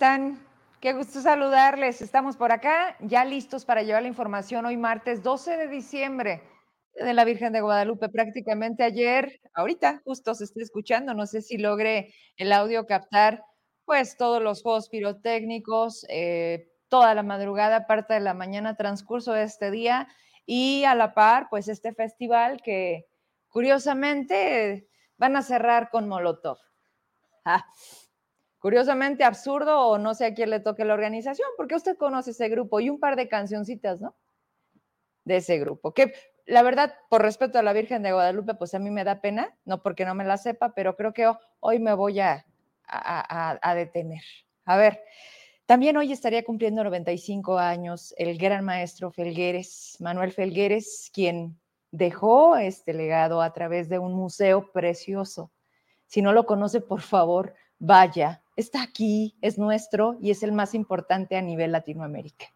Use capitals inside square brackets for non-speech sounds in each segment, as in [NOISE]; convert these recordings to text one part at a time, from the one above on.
están? Qué gusto saludarles. Estamos por acá, ya listos para llevar la información hoy martes 12 de diciembre de la Virgen de Guadalupe. Prácticamente ayer, ahorita justo se está escuchando, no sé si logre el audio captar, pues todos los juegos pirotécnicos, eh, toda la madrugada, parte de la mañana, transcurso de este día y a la par, pues este festival que curiosamente van a cerrar con Molotov. Ah, curiosamente absurdo o no sé a quién le toque la organización, porque usted conoce ese grupo y un par de cancioncitas, ¿no? De ese grupo, que la verdad, por respeto a la Virgen de Guadalupe, pues a mí me da pena, no porque no me la sepa, pero creo que hoy me voy a, a, detener. A ver, también hoy estaría cumpliendo 95 años el gran maestro Felgueres, Manuel Felgueres, quien dejó este legado a través de un museo precioso. Si no lo conoce, por favor, vaya, está aquí, es nuestro y es el más importante a nivel Latinoamérica.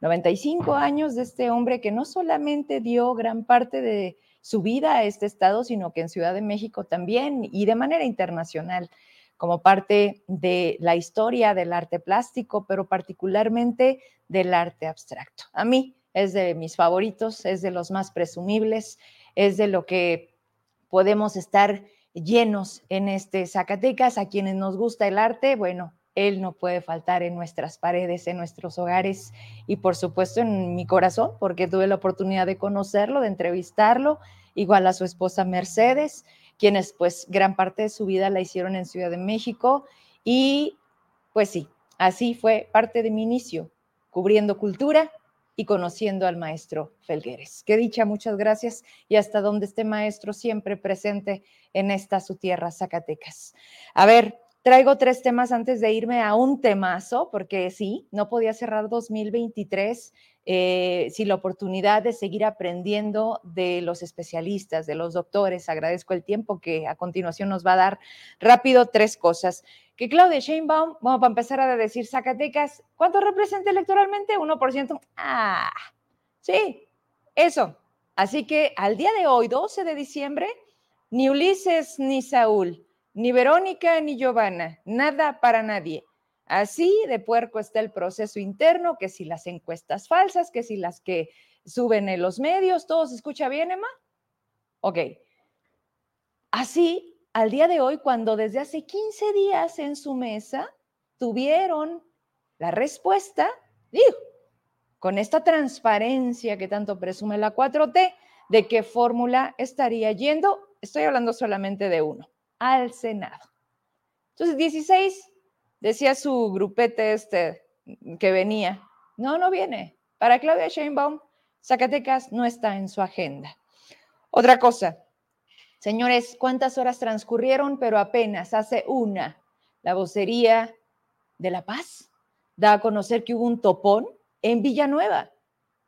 95 años de este hombre que no solamente dio gran parte de su vida a este estado, sino que en Ciudad de México también y de manera internacional, como parte de la historia del arte plástico, pero particularmente del arte abstracto. A mí es de mis favoritos, es de los más presumibles, es de lo que podemos estar llenos en este Zacatecas. A quienes nos gusta el arte, bueno, él no puede faltar en nuestras paredes, en nuestros hogares y por supuesto en mi corazón, porque tuve la oportunidad de conocerlo, de entrevistarlo, igual a su esposa Mercedes, quienes pues gran parte de su vida la hicieron en Ciudad de México y pues sí, así fue parte de mi inicio, cubriendo cultura, y conociendo al maestro Felgueres. Qué dicha, muchas gracias y hasta donde esté maestro siempre presente en esta su tierra, Zacatecas. A ver, traigo tres temas antes de irme a un temazo, porque sí, no podía cerrar 2023 eh, sin la oportunidad de seguir aprendiendo de los especialistas, de los doctores. Agradezco el tiempo que a continuación nos va a dar rápido tres cosas que Claudia Sheinbaum, vamos a empezar a decir Zacatecas, ¿cuánto representa electoralmente? 1%. Ah, sí, eso. Así que al día de hoy, 12 de diciembre, ni Ulises ni Saúl, ni Verónica ni Giovanna, nada para nadie. Así de puerco está el proceso interno, que si las encuestas falsas, que si las que suben en los medios, ¿todo se escucha bien, Emma? Ok. Así al día de hoy, cuando desde hace 15 días en su mesa tuvieron la respuesta, digo, con esta transparencia que tanto presume la 4T, de qué fórmula estaría yendo, estoy hablando solamente de uno, al Senado. Entonces, 16, decía su grupete este que venía, no, no viene. Para Claudia Sheinbaum, Zacatecas no está en su agenda. Otra cosa, Señores, ¿cuántas horas transcurrieron? Pero apenas hace una. La vocería de La Paz da a conocer que hubo un topón en Villanueva.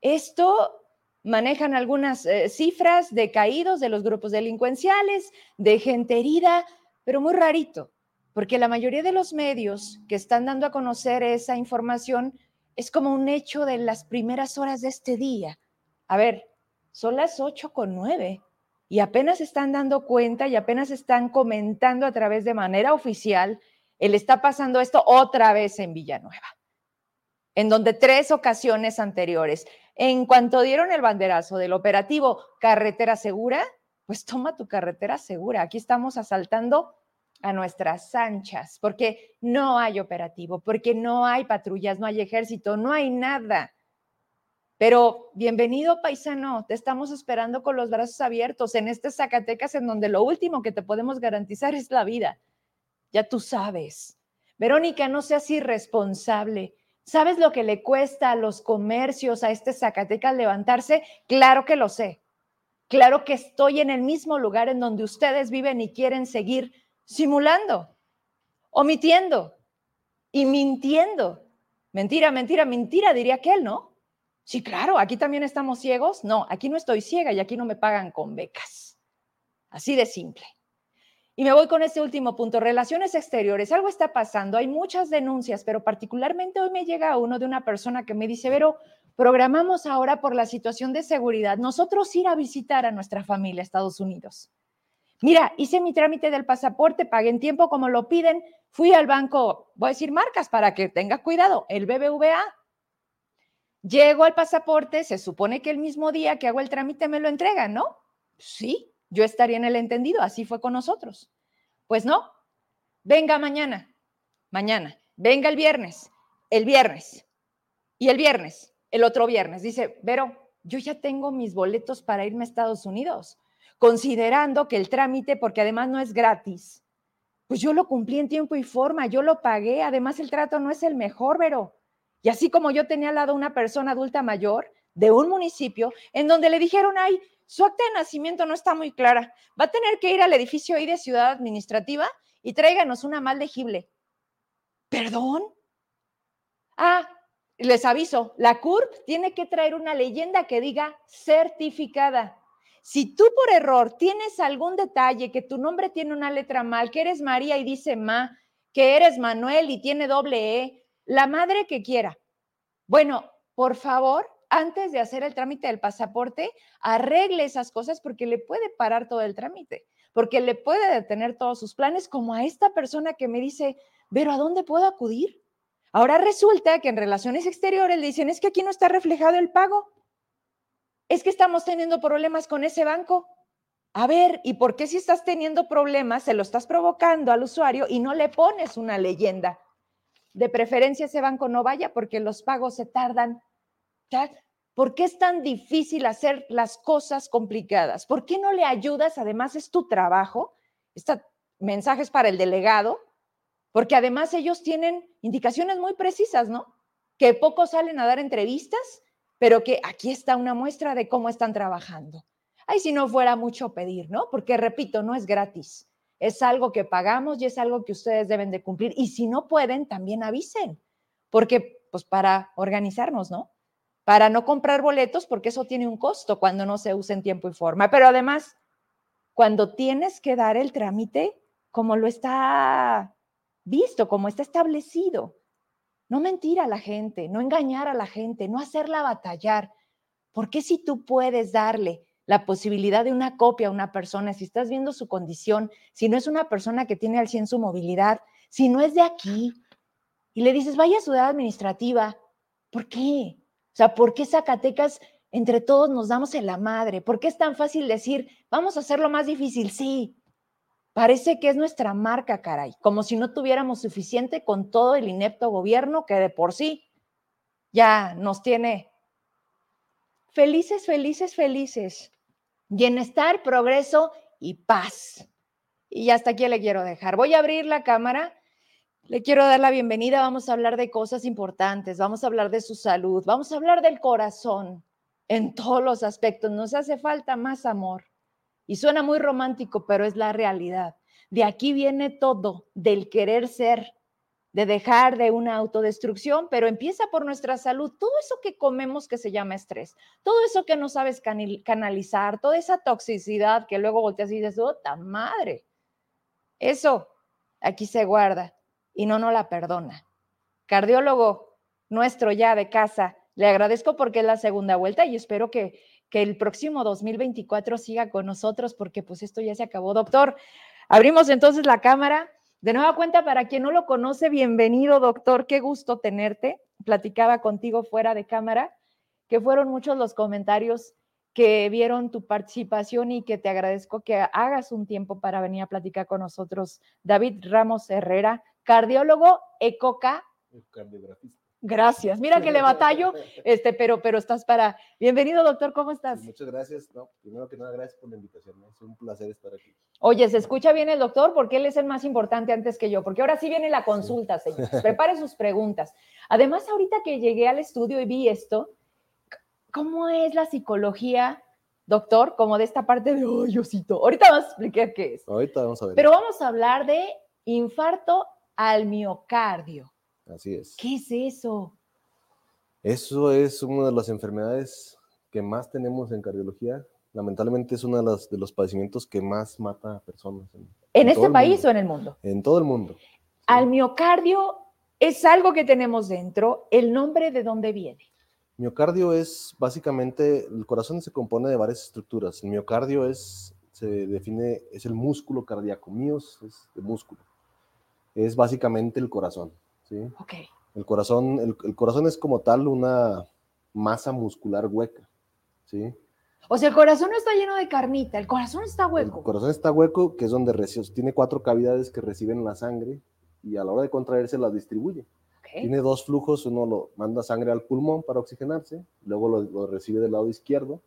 Esto manejan algunas eh, cifras de caídos de los grupos delincuenciales, de gente herida, pero muy rarito, porque la mayoría de los medios que están dando a conocer esa información es como un hecho de las primeras horas de este día. A ver, son las ocho con nueve y apenas están dando cuenta y apenas están comentando a través de manera oficial, él está pasando esto otra vez en Villanueva, en donde tres ocasiones anteriores, en cuanto dieron el banderazo del operativo Carretera Segura, pues toma tu carretera segura. Aquí estamos asaltando a nuestras anchas, porque no hay operativo, porque no hay patrullas, no hay ejército, no hay nada. Pero bienvenido, paisano, te estamos esperando con los brazos abiertos en este Zacatecas en donde lo último que te podemos garantizar es la vida. Ya tú sabes. Verónica, no seas irresponsable. ¿Sabes lo que le cuesta a los comercios, a este Zacatecas levantarse? Claro que lo sé. Claro que estoy en el mismo lugar en donde ustedes viven y quieren seguir simulando, omitiendo y mintiendo. Mentira, mentira, mentira, diría aquel, ¿no? Sí, claro, aquí también estamos ciegos. No, aquí no estoy ciega y aquí no me pagan con becas. Así de simple. Y me voy con este último punto, relaciones exteriores. Algo está pasando, hay muchas denuncias, pero particularmente hoy me llega uno de una persona que me dice, Vero, programamos ahora por la situación de seguridad nosotros ir a visitar a nuestra familia a Estados Unidos. Mira, hice mi trámite del pasaporte, pagué en tiempo como lo piden, fui al banco, voy a decir marcas para que tenga cuidado, el BBVA. Llego al pasaporte, se supone que el mismo día que hago el trámite me lo entregan, ¿no? Sí, yo estaría en el entendido, así fue con nosotros. Pues no, venga mañana, mañana, venga el viernes, el viernes y el viernes, el otro viernes. Dice, Vero, yo ya tengo mis boletos para irme a Estados Unidos, considerando que el trámite, porque además no es gratis, pues yo lo cumplí en tiempo y forma, yo lo pagué, además el trato no es el mejor, Vero. Y así como yo tenía al lado una persona adulta mayor de un municipio en donde le dijeron, ay, su acta de nacimiento no está muy clara, va a tener que ir al edificio ahí de Ciudad Administrativa y tráiganos una mal legible. ¿Perdón? Ah, les aviso, la CURP tiene que traer una leyenda que diga certificada. Si tú por error tienes algún detalle, que tu nombre tiene una letra mal, que eres María y dice Ma, que eres Manuel y tiene doble E, la madre que quiera. Bueno, por favor, antes de hacer el trámite del pasaporte, arregle esas cosas porque le puede parar todo el trámite, porque le puede detener todos sus planes, como a esta persona que me dice, pero ¿a dónde puedo acudir? Ahora resulta que en relaciones exteriores le dicen, es que aquí no está reflejado el pago. Es que estamos teniendo problemas con ese banco. A ver, ¿y por qué si estás teniendo problemas se lo estás provocando al usuario y no le pones una leyenda? De preferencia ese banco no vaya porque los pagos se tardan. ¿Por qué es tan difícil hacer las cosas complicadas? ¿Por qué no le ayudas? Además es tu trabajo. Este mensaje para el delegado, porque además ellos tienen indicaciones muy precisas, ¿no? Que pocos salen a dar entrevistas, pero que aquí está una muestra de cómo están trabajando. Ay, si no fuera mucho pedir, ¿no? Porque repito, no es gratis. Es algo que pagamos y es algo que ustedes deben de cumplir. Y si no pueden, también avisen, porque pues para organizarnos, ¿no? Para no comprar boletos, porque eso tiene un costo cuando no se usa en tiempo y forma. Pero además, cuando tienes que dar el trámite, como lo está visto, como está establecido. No mentir a la gente, no engañar a la gente, no hacerla batallar. ¿Por qué si tú puedes darle la posibilidad de una copia a una persona, si estás viendo su condición, si no es una persona que tiene al 100 su movilidad, si no es de aquí, y le dices, vaya a ciudad administrativa, ¿por qué? O sea, ¿por qué Zacatecas entre todos nos damos en la madre? ¿Por qué es tan fácil decir, vamos a hacerlo más difícil? Sí, Parece que es nuestra marca, caray, como si no tuviéramos suficiente con todo el inepto gobierno que de por sí ya nos tiene felices, felices, felices. Bienestar, progreso y paz. Y hasta aquí le quiero dejar. Voy a abrir la cámara. Le quiero dar la bienvenida. Vamos a hablar de cosas importantes. Vamos a hablar de su salud. Vamos a hablar del corazón en todos los aspectos. Nos hace falta más amor. Y suena muy romántico, pero es la realidad. De aquí viene todo, del querer ser, de dejar de una autodestrucción, pero empieza por nuestra salud. Todo eso que comemos que se llama estrés, todo eso que no sabes canalizar, toda esa toxicidad que luego volteas y dices, ¡otra madre! Eso aquí se guarda y no nos la perdona. Cardiólogo nuestro ya de casa, le agradezco porque es la segunda vuelta y espero que que el próximo 2024 siga con nosotros porque pues esto ya se acabó. Doctor, abrimos entonces la cámara. De nueva cuenta, para quien no lo conoce, bienvenido, doctor. Qué gusto tenerte. Platicaba contigo fuera de cámara, que fueron muchos los comentarios que vieron tu participación y que te agradezco que hagas un tiempo para venir a platicar con nosotros. David Ramos Herrera, cardiólogo, ECOCA. Cardiografista. Gracias. Mira que le batallo, [LAUGHS] este, pero, pero estás para. Bienvenido, doctor, ¿cómo estás? muchas gracias. No, primero que nada, gracias por la invitación. Es un placer estar aquí. Oye, ¿se escucha bien el doctor? Porque él es el más importante antes que yo, porque ahora sí viene la consulta, [LAUGHS] señor. Prepare sus preguntas. Además, ahorita que llegué al estudio y vi esto, ¿cómo es la psicología, doctor? Como de esta parte de, osito. Ahorita vamos a explicar qué es. Ahorita vamos a ver. Pero vamos a hablar de infarto al miocardio. Así es. ¿Qué es eso? Eso es una de las enfermedades que más tenemos en cardiología. Lamentablemente es uno de los, de los padecimientos que más mata a personas. ¿En, este país o en el mundo? En todo el mundo. Al miocardio es algo que tenemos dentro. ¿El nombre de dónde viene? Miocardio es básicamente, el corazón se compone de varias estructuras. El miocardio es, se define, es el músculo cardíaco. Míos es de músculo. Es básicamente el corazón. ¿Sí? Ok. El corazón, el, el corazón es como tal una masa muscular hueca. ¿sí? O sea, el corazón no está lleno de carnita, el corazón está El hueco. corazón está hueco, que es donde reci- tiene cuatro cavidades que reciben la sangre y a la hora de contraerse las distribuye. Tiene dos flujos, uno lo manda sangre al pulmón para oxigenarse, luego lo, lo recibe del lado izquierdo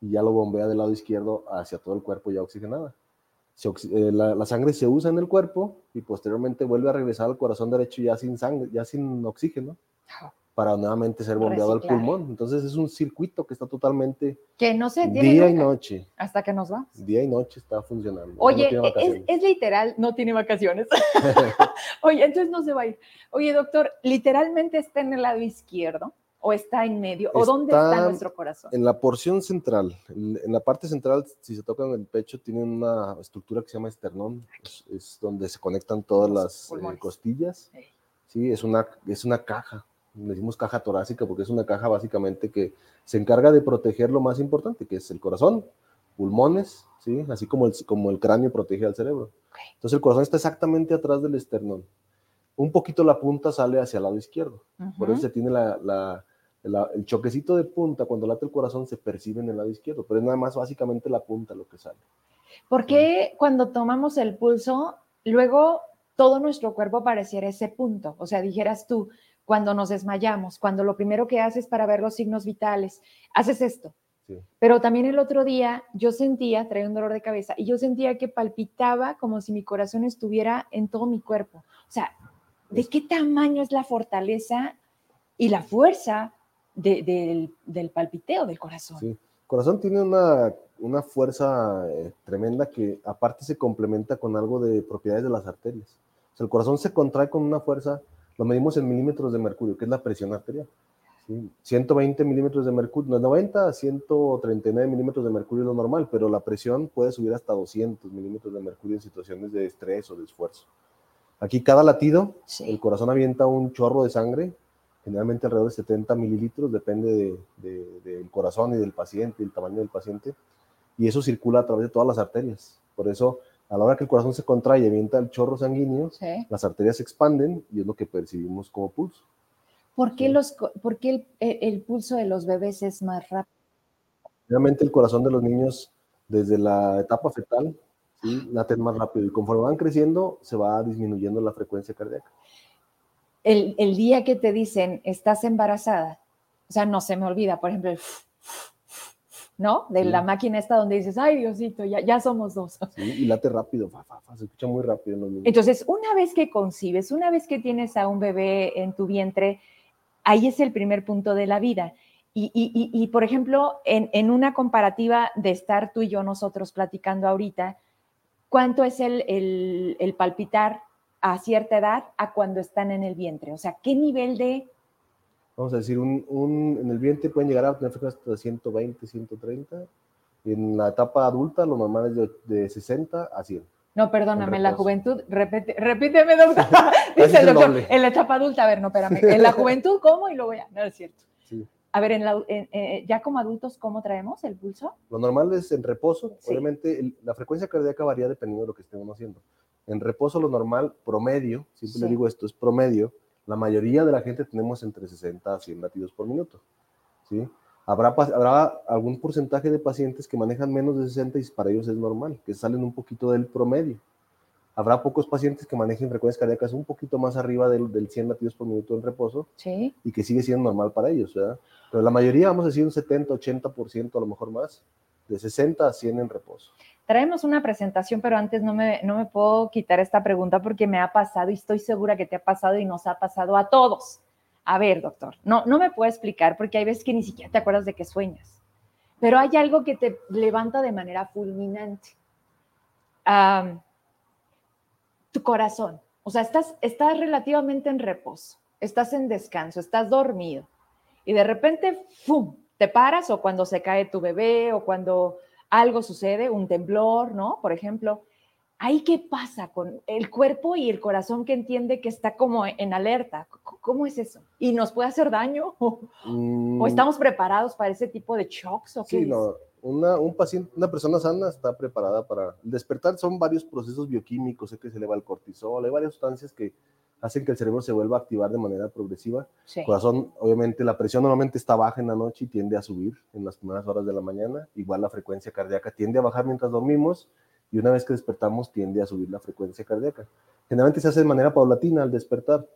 y ya lo bombea del lado izquierdo hacia todo el cuerpo ya oxigenada. Se eh, la, la sangre se usa en el cuerpo y posteriormente vuelve a regresar al corazón derecho ya sin sangre, ya sin oxígeno, para nuevamente ser bombeado al pulmón. Entonces es un circuito que está totalmente Que no se tiene día y noche, hasta que nos va. día y noche está funcionando. Oye, es, es literal, no tiene vacaciones. [LAUGHS] [LAUGHS] Oye, entonces no se va a ir. Oye, doctor, ¿literalmente está en el lado izquierdo? ¿O está en medio? ¿O dónde está Está nuestro corazón? En la porción central, en la parte central, si se toca en el pecho, tiene una estructura que se llama esternón, es, es donde se conectan todas Los las eh, costillas. Sí. Sí, es una, es una caja, le decimos caja torácica porque es una caja básicamente que se encarga de proteger lo más importante, que es el corazón, pulmones, ¿sí? así como el, como el cráneo protege al cerebro. Entonces el corazón está exactamente atrás del esternón. Un poquito la punta sale hacia el lado izquierdo. Por Ujú. eso se tiene la, la- la- el choquecito de punta cuando late el corazón se percibe en el lado izquierdo, pero es nada más básicamente la punta lo que sale. ¿Por qué cuando tomamos el pulso, luego todo nuestro cuerpo pareciera ese punto? O sea, dijeras tú, cuando nos desmayamos, cuando lo primero que haces para ver los signos vitales, haces esto. Sí. Pero también el otro día yo sentía, traía un dolor de cabeza, y yo sentía que palpitaba como si mi corazón estuviera en todo mi cuerpo. O sea, ¿de qué tamaño es la fortaleza y la fuerza de- del, del palpiteo del corazón? Sí. El corazón tiene una, una fuerza eh, tremenda que aparte se complementa con algo de propiedades de las arterias. O sea, el corazón se contrae con una fuerza, lo medimos en milímetros de mercurio, que es la presión arterial. ¿sí? 120 milímetros de mercurio, no, 90 a 139 milímetros de mercurio es lo normal, pero la presión puede subir hasta 200 milímetros de mercurio en situaciones de estrés o de esfuerzo. Aquí cada latido, Sí. el corazón avienta un chorro de sangre, generalmente alrededor de 70 mililitros, depende de- de- del corazón y del paciente, y el tamaño del paciente, y eso circula a través de todas las arterias. Por eso, a la hora que el corazón se contrae y avienta el chorro sanguíneo, Sí. las arterias se expanden y es lo que percibimos como pulso. ¿Por qué, Sí. los, co- por qué el, pulso de los bebés es más rápido? Realmente el corazón de los niños, desde la etapa fetal, ¿sí? más rápido y conforme van creciendo, se va disminuyendo la frecuencia cardíaca. El, el día que te dicen, estás embarazada, o sea, no se me olvida, por ejemplo, el ¿no? De Sí. la máquina esta donde dices, ay Diosito, ya, ya somos dos. ¿sí? Y late rápido, fa, fa, fa, se escucha muy rápido en los. Entonces, una vez que concibes, una vez que tienes a un bebé en tu vientre, ahí es el primer punto de la vida. Y, y- y- y, por ejemplo, en, en una comparativa de estar tú y yo nosotros platicando ahorita, ¿cuánto es el, el- el palpitar a cierta edad a cuando están en el vientre? O sea, ¿qué nivel de... Vamos a decir, un, un- en el vientre pueden llegar a tener hasta 120, 130. Y en la etapa adulta, lo normal es de, de 60 a 100. No, perdóname, en la reposo. juventud, repite, repíteme, doctor. [LAUGHS] [LAUGHS] Dice el doctor, en la etapa adulta, a ver, no, espérame. [LAUGHS] En la juventud, ¿cómo? Y luego ya, no es cierto. Sí. A ver, en la- en- eh, ya como adultos, ¿cómo traemos el pulso? Lo normal es en reposo. Sí. Obviamente, el- la frecuencia cardíaca varía dependiendo de lo que estemos haciendo. En reposo, lo normal, promedio, siempre Sí. le digo esto, es promedio. La mayoría de la gente tenemos entre 60 a 100 latidos por minuto. ¿sí? Habrá, habrá algún porcentaje de pacientes que manejan menos de 60 y para ellos es normal, que salen un poquito del promedio. Habrá pocos pacientes que manejen frecuencias cardíacas un poquito más arriba del, del 100 latidos por minuto en reposo Sí. y que sigue siendo normal para ellos, ¿verdad? Pero la mayoría, vamos a decir un 70, 80%, a lo mejor más, de 60 a 100 en reposo. Traemos una presentación, pero antes no me, no me puedo quitar esta pregunta porque me ha pasado y estoy segura que te ha pasado y nos ha pasado a todos. A ver, doctor, no, no me puedo explicar porque hay veces que ni siquiera te acuerdas de que sueñas, pero hay algo que te levanta de manera fulminante. Tu corazón, o sea, estás, estás relativamente en reposo, estás en descanso, estás dormido y de repente, ¡fum!, te paras o cuando se cae tu bebé o cuando algo sucede, un temblor, ¿no? Por ejemplo, ¿ahí qué pasa con el cuerpo y el corazón que entiende que está como en alerta? ¿Cómo es eso? ¿Y nos puede hacer daño? [LAUGHS] ¿O, Mm, o estamos preparados para ese tipo de shocks? ¿o qué Sí, no, Una, un paciente, una persona sana está preparada para despertar. Son varios procesos bioquímicos, sé que se eleva el cortisol, hay varias sustancias que hacen que el cerebro se vuelva a activar de manera progresiva. Sí. Corazón, obviamente, la presión normalmente está baja en la noche y tiende a subir en las primeras horas de la mañana. Igual la frecuencia cardíaca tiende a bajar mientras dormimos y una vez que despertamos tiende a subir la frecuencia cardíaca. Generalmente se hace de manera paulatina al despertar.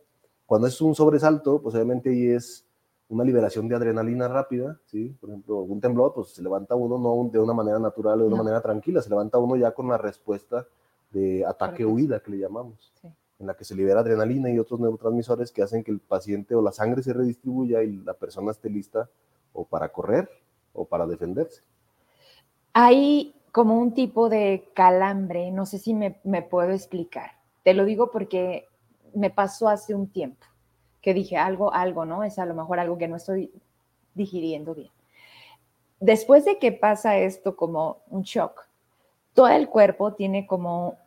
Cuando es un sobresalto, pues obviamente ahí es una liberación de adrenalina rápida, ¿sí? Por ejemplo, un temblor, pues se levanta uno no de una manera natural o de una No. manera tranquila, se levanta uno ya con la respuesta de ataque-huida que le llamamos Sí. En la que se libera adrenalina y otros neurotransmisores que hacen que el paciente o la sangre se redistribuya y la persona esté lista o para correr o para defenderse. Hay como un tipo de calambre, no sé si me, me puedo explicar. Te lo digo porque me pasó hace un tiempo, que dije algo, algo, ¿no? Es a lo mejor algo que no estoy digiriendo bien. Después de que pasa esto como un shock, todo el cuerpo tiene como,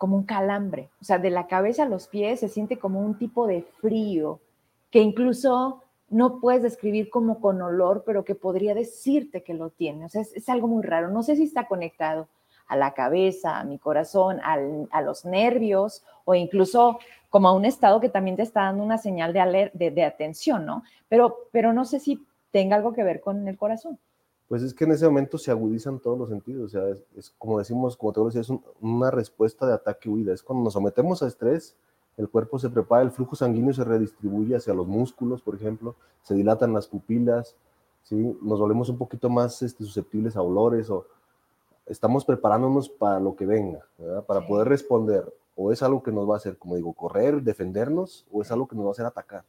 como un calambre, o sea, de la cabeza a los pies se siente como un tipo de frío, que incluso no puedes describir como con olor, pero que podría decirte que lo tiene. O sea, es, algo muy raro. No sé si está conectado a la cabeza, a mi corazón, al- a los nervios o incluso como a un estado que también te está dando una señal de, aler- de, de atención, ¿no? Pero, pero no sé si tenga algo que ver con el corazón. Pues es que en ese momento se agudizan todos los sentidos, o sea, es, es como decimos, como te decía, es un- una respuesta de ataque-huida. Es cuando nos sometemos a estrés, el cuerpo se prepara, el flujo sanguíneo se redistribuye hacia los músculos, por ejemplo, se dilatan las pupilas, ¿sí? nos volvemos un poquito más este, susceptibles a olores o estamos preparándonos para lo que venga, ¿verdad? para Sí. poder responder. O es algo que nos va a hacer, como digo, correr, defendernos, o es algo que nos va a hacer atacar.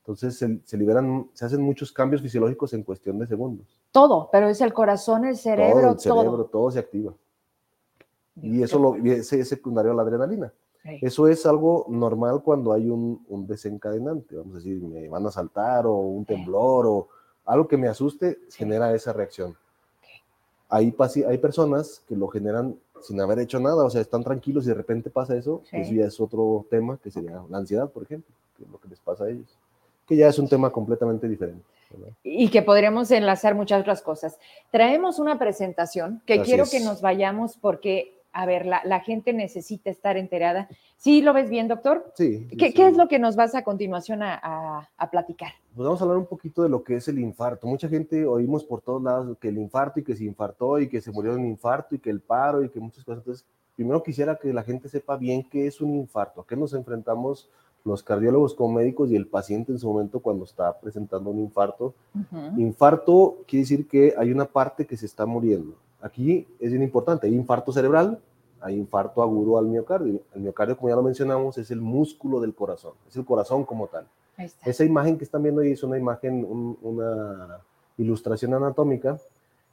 Entonces se, se liberan, se hacen muchos cambios fisiológicos en cuestión de segundos. Todo, pero es el corazón, el cerebro, todo, el todo. cerebro, todo se activa. Y eso lo, y ese es secundario a la adrenalina. Sí. Eso es algo normal cuando hay un, un desencadenante, vamos a decir, me van a saltar o un temblor o algo que me asuste, Sí. genera esa reacción. Hay, hay personas que lo generan sin haber hecho nada, o sea, están tranquilos y de repente pasa eso, eso ya es otro tema, que sería la ansiedad, por ejemplo, que es lo que les pasa a ellos, que ya es un tema completamente diferente. ¿verdad? y que podríamos enlazar muchas otras cosas. Traemos una presentación que Así quiero es. que nos vayamos porque, a ver, la, la gente necesita estar enterada. ¿Sí lo ves bien, doctor? Sí. ¿Qué, sí. qué es lo que nos vas a continuación a, a- a platicar? Pues vamos a hablar un poquito de lo que es el infarto. Mucha gente oímos por todos lados que el infarto y que se infartó y que se murió de un infarto y que el paro y que muchas cosas. Entonces, primero quisiera que la gente sepa bien qué es un infarto, a qué nos enfrentamos los cardiólogos como médicos y el paciente en su momento cuando está presentando un infarto. Infarto quiere decir que hay una parte que se está muriendo. Aquí es bien importante, hay infarto cerebral, hay infarto agudo al miocardio. El miocardio, como ya lo mencionamos, es el músculo del corazón, es el corazón como tal. Esa imagen que están viendo ahí es una imagen, un- una ilustración anatómica,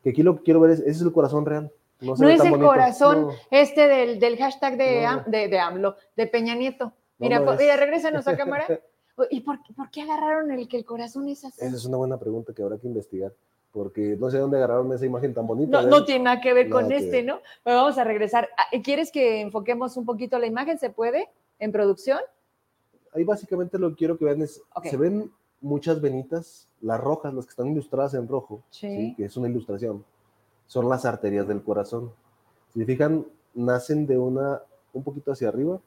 que aquí lo que quiero ver es, ese es el corazón real. No, es el bonito. corazón No, este del, del hashtag de, No. Am- de, de AMLO, de Peña Nieto. Mira, no mira, regrésanos a cámara. [LAUGHS] ¿Y por, qué- por qué agarraron el que el corazón es así? Esa es una buena pregunta que habrá que investigar, porque no sé dónde agarraron esa imagen tan bonita. No, ¿eh? no tiene nada que ver Nada con que este, ver. ¿no? Pero vamos a regresar. Ah, ¿Quieres que enfoquemos un poquito la imagen? ¿Se puede? ¿En producción? Ahí básicamente lo que quiero que vean es, Ok. se ven muchas venitas, las rojas, las que están ilustradas en rojo, Sí. que es una ilustración, son las arterias del corazón. Si fijan, nacen de una, un poquito hacia arriba,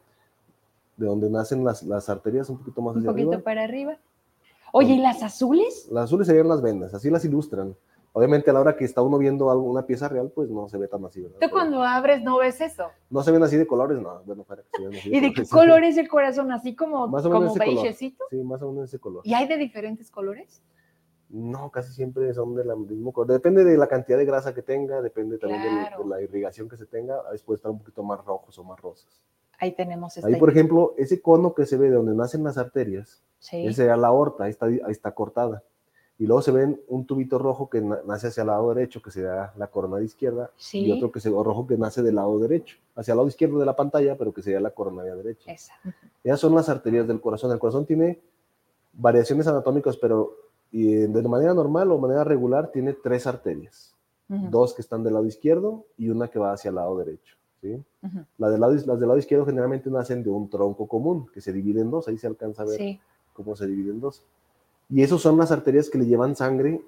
de donde nacen las, las arterias, un poquito más Un hacia poquito arriba. para arriba. Oye, ¿y las azules? Las azules serían las venas, así las ilustran. Obviamente a la hora que está uno viendo algo, una pieza real, pues no se ve tan así. ¿verdad? Tú cuando abres no ves eso. No se ven así de colores, no. Bueno, para que se vean así ¿Y de qué color es [LAUGHS] el corazón? ¿Así como, Más o menos como beigecito? Sí, más o menos ese color. ¿Y hay de diferentes colores? No, casi siempre son del mismo color. Depende de la cantidad de grasa que tenga, depende también Claro. de la irrigación que se tenga. A veces puede estar un poquito más rojos o más rosas. Ahí tenemos esta. Ahí, por ejemplo, ese cono que se ve de donde nacen las arterias, Sí. esa la aorta, ahí está, ahí está cortada. Y luego se ven un tubito rojo que na- nace hacia el lado derecho, que sería la coronada izquierda, Sí. y otro que se, rojo que nace del lado derecho, hacia el lado izquierdo de la pantalla, pero que sería la coronaria derecha. Esa. Esas son las arterias del corazón. El corazón tiene variaciones anatómicas, pero y, de manera normal o manera regular tiene tres arterias. Dos que están del lado izquierdo y una que va hacia el lado derecho. ¿Sí? La del lado, las del lado izquierdo generalmente nacen de un tronco común, que se divide en dos. Ahí se alcanza a ver Sí. cómo se divide en dos. Y esas son las arterias que le llevan sangre.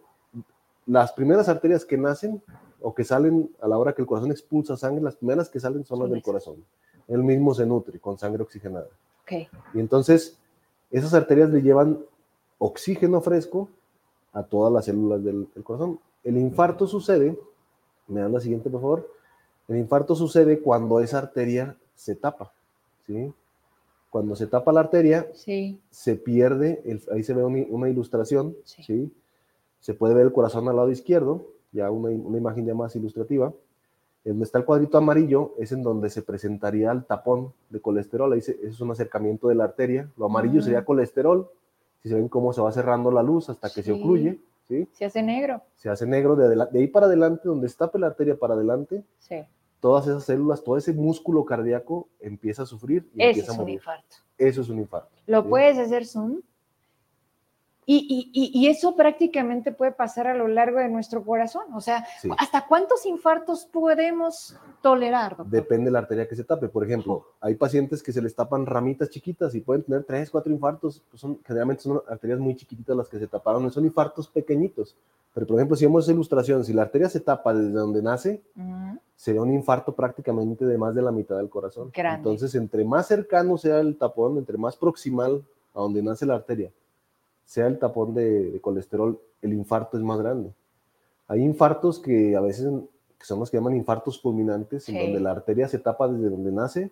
Las primeras arterias que nacen o que salen a la hora que el corazón expulsa sangre, las primeras que salen son las del corazón. Él mismo se nutre con sangre oxigenada. Ok. Y entonces esas arterias le llevan oxígeno fresco a todas las células del, del corazón. El infarto sucede, me dan la siguiente por favor, el infarto sucede cuando esa arteria se tapa, ¿sí? Cuando se tapa la arteria, Sí. se pierde, el- ahí se ve una, una ilustración, Sí. ¿sí? Se puede ver el corazón al lado izquierdo, ya una, una imagen ya más ilustrativa. En donde está el cuadrito amarillo es en donde se presentaría el tapón de colesterol, ahí se- es un acercamiento de la arteria. Lo amarillo Mm. sería colesterol, si se ven cómo se va cerrando la luz hasta que se ocluye, ¿sí? Se hace negro. Se hace negro de, de ahí para adelante, donde está la arteria para adelante, Sí. todas esas células, todo ese músculo cardíaco empieza a sufrir y Ese empieza es a un morir. infarto. Eso es un infarto. ¿Lo ¿sí? puedes hacer zoom? Y, y- y- y eso prácticamente puede pasar a lo largo de nuestro corazón. O sea, Sí. ¿hasta cuántos infartos podemos tolerar? doctor? Depende de la arteria que se tape. Por ejemplo, hay pacientes que se les tapan ramitas chiquitas y pueden tener tres, cuatro infartos. Pues son, generalmente son arterias muy chiquititas las que se taparon. Son infartos pequeñitos. Pero, por ejemplo, si vemos esa ilustración, si la arteria se tapa desde donde nace, Ujú. sería un infarto prácticamente de más de la mitad del corazón. Grande. Entonces, entre más cercano sea el tapón, entre más proximal a donde nace la arteria, sea el tapón de, de colesterol, el infarto es más grande. Hay infartos que a veces que son los que llaman infartos fulminantes, en donde la arteria se tapa desde donde nace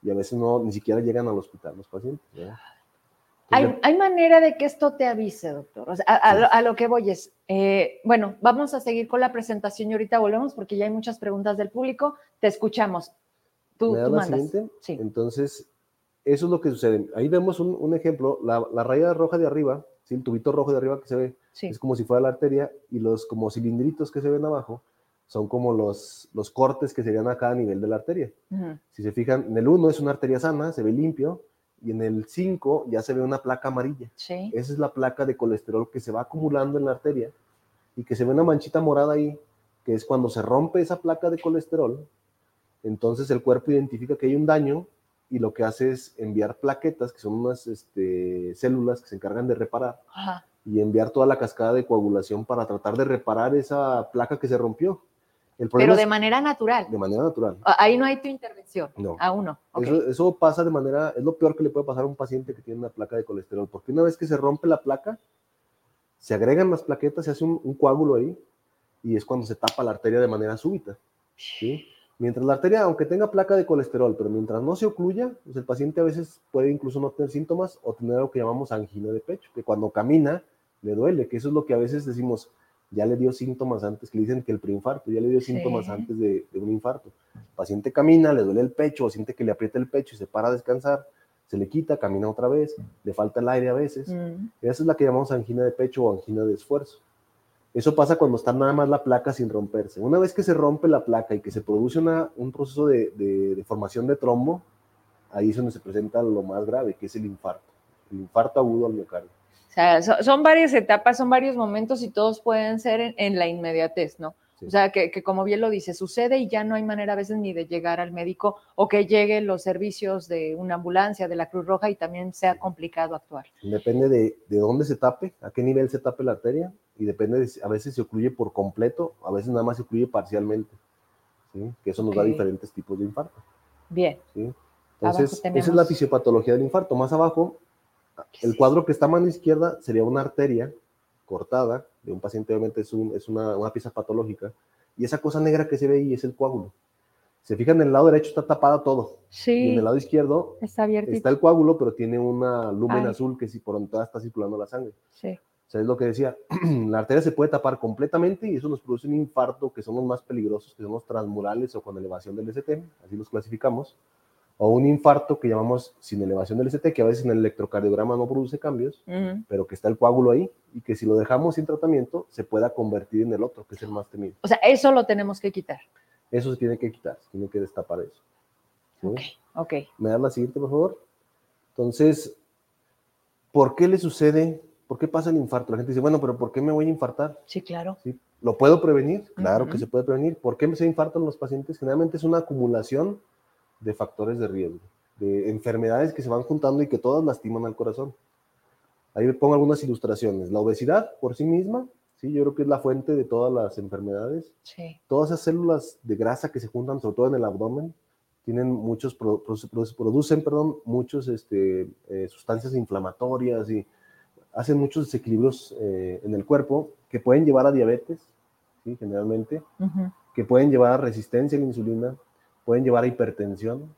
y a veces no ni siquiera llegan al hospital los pacientes. ¿verdad? ¿Hay, hay manera de que esto te avise, doctor. O sea, a, a lo, a lo que voy es, eh, bueno, vamos a seguir con la presentación y ahorita volvemos porque ya hay muchas preguntas del público. Te escuchamos. Tú, ¿Me tú mandas. Sí. Entonces, eso es lo que sucede. Ahí vemos un, un ejemplo, la, la raya roja de arriba, ¿sí? el tubito rojo de arriba que se ve, Sí. es como si fuera la arteria, y los como cilindritos que se ven abajo son como los, los cortes que serían a cada nivel de la arteria. Si se fijan, en el 1 es una arteria sana, se ve limpio, y en el 5 ya se ve una placa amarilla. Sí. Esa es la placa de colesterol que se va acumulando en la arteria y que se ve una manchita morada ahí, que es cuando se rompe esa placa de colesterol, entonces el cuerpo identifica que hay un daño y lo que hace es enviar plaquetas, que son unas este, células que se encargan de reparar, Ajá. y enviar toda la cascada de coagulación para tratar de reparar esa placa que se rompió. El Pero de es manera natural. de manera natural. Ah, Ahí no hay tu intervención. No. Aún no. Ok. Eso, eso pasa de manera, es lo peor que le puede pasar a un paciente que tiene una placa de colesterol, porque una vez que se rompe la placa, se agregan las plaquetas, se hace un, un coágulo ahí, y es cuando se tapa la arteria de manera súbita. ¿sí? Mientras la arteria, aunque tenga placa de colesterol, pero mientras no se ocluya, pues el paciente a veces puede incluso no tener síntomas o tener lo que llamamos angina de pecho, que cuando camina le duele, que eso es lo que a veces decimos, ya le dio síntomas antes, que le dicen que el preinfarto, ya le dio Sí. síntomas antes de, de un infarto. El paciente camina, le duele el pecho, o siente que le aprieta el pecho y se para a descansar, se le quita, camina otra vez, le falta el aire a veces. Mm. Esa es la que llamamos angina de pecho o angina de esfuerzo. Eso pasa cuando está nada más la placa sin romperse. Una vez que se rompe la placa y que se produce una- un proceso de, de- de formación de trombo, ahí es donde se presenta lo más grave, que es el infarto. El infarto agudo al miocardio. O sea, so- son varias etapas, son varios momentos y todos pueden ser en la inmediatez, ¿no? Sí. O sea, que, que como bien lo dice, sucede y ya no hay manera a veces ni de llegar al médico o que lleguen los servicios de una ambulancia, de la Cruz Roja y también sea complicado actuar. Depende de, de dónde se tape, a qué nivel se tape la arteria, y depende de si a veces se ocluye por completo, a veces nada más se ocluye parcialmente. ¿sí? Que eso nos da diferentes tipos de infarto. Bien, ¿sí? Entonces, esa es la fisiopatología del infarto. Más abajo, el cuadro que está a mano izquierda sería una arteria cortada de un paciente, obviamente es, un- es una, una pieza patológica, y esa cosa negra que se ve ahí es el coágulo. Se fijan, en el lado derecho está tapada todo, y sí, en el lado izquierdo está abierto. está el coágulo, pero tiene una lumen Ay. azul que si por donde está circulando la sangre. Sí, O sea, es lo que decía, [CLEARS THROAT] la arteria se puede tapar completamente y eso nos produce un infarto que son los más peligrosos, que son los transmurales o con elevación del ST, así los clasificamos, o un infarto que llamamos sin elevación del ST, que a veces en el electrocardiograma no produce cambios, pero que está el coágulo ahí y que si lo dejamos sin tratamiento se pueda convertir en el otro, que es el más temido. O sea, eso lo tenemos que quitar. Eso se tiene que quitar, se tiene que destapar eso. ¿sí? Ok, ok. ¿Me das la siguiente, por favor? Entonces, ¿por qué le sucede? ¿Por qué pasa el infarto? La gente dice, bueno, pero ¿por qué me voy a infartar? Sí, claro. ¿Sí? ¿Lo puedo prevenir? Claro que se puede prevenir. ¿Por qué se infartan los pacientes? Generalmente es una acumulación de factores de riesgo, de enfermedades que se van juntando y que todas lastiman al corazón. Ahí pongo algunas ilustraciones. La obesidad por sí misma ¿sí? Yo creo que es la fuente de todas las enfermedades. Sí. Todas esas células de grasa que se juntan, sobre todo en el abdomen, tienen muchos, producen, perdón, muchos este, eh, sustancias inflamatorias y hacen muchos desequilibrios eh, en el cuerpo que pueden llevar a diabetes, ¿sí? generalmente, que pueden llevar a resistencia a la insulina, pueden llevar a hipertensión,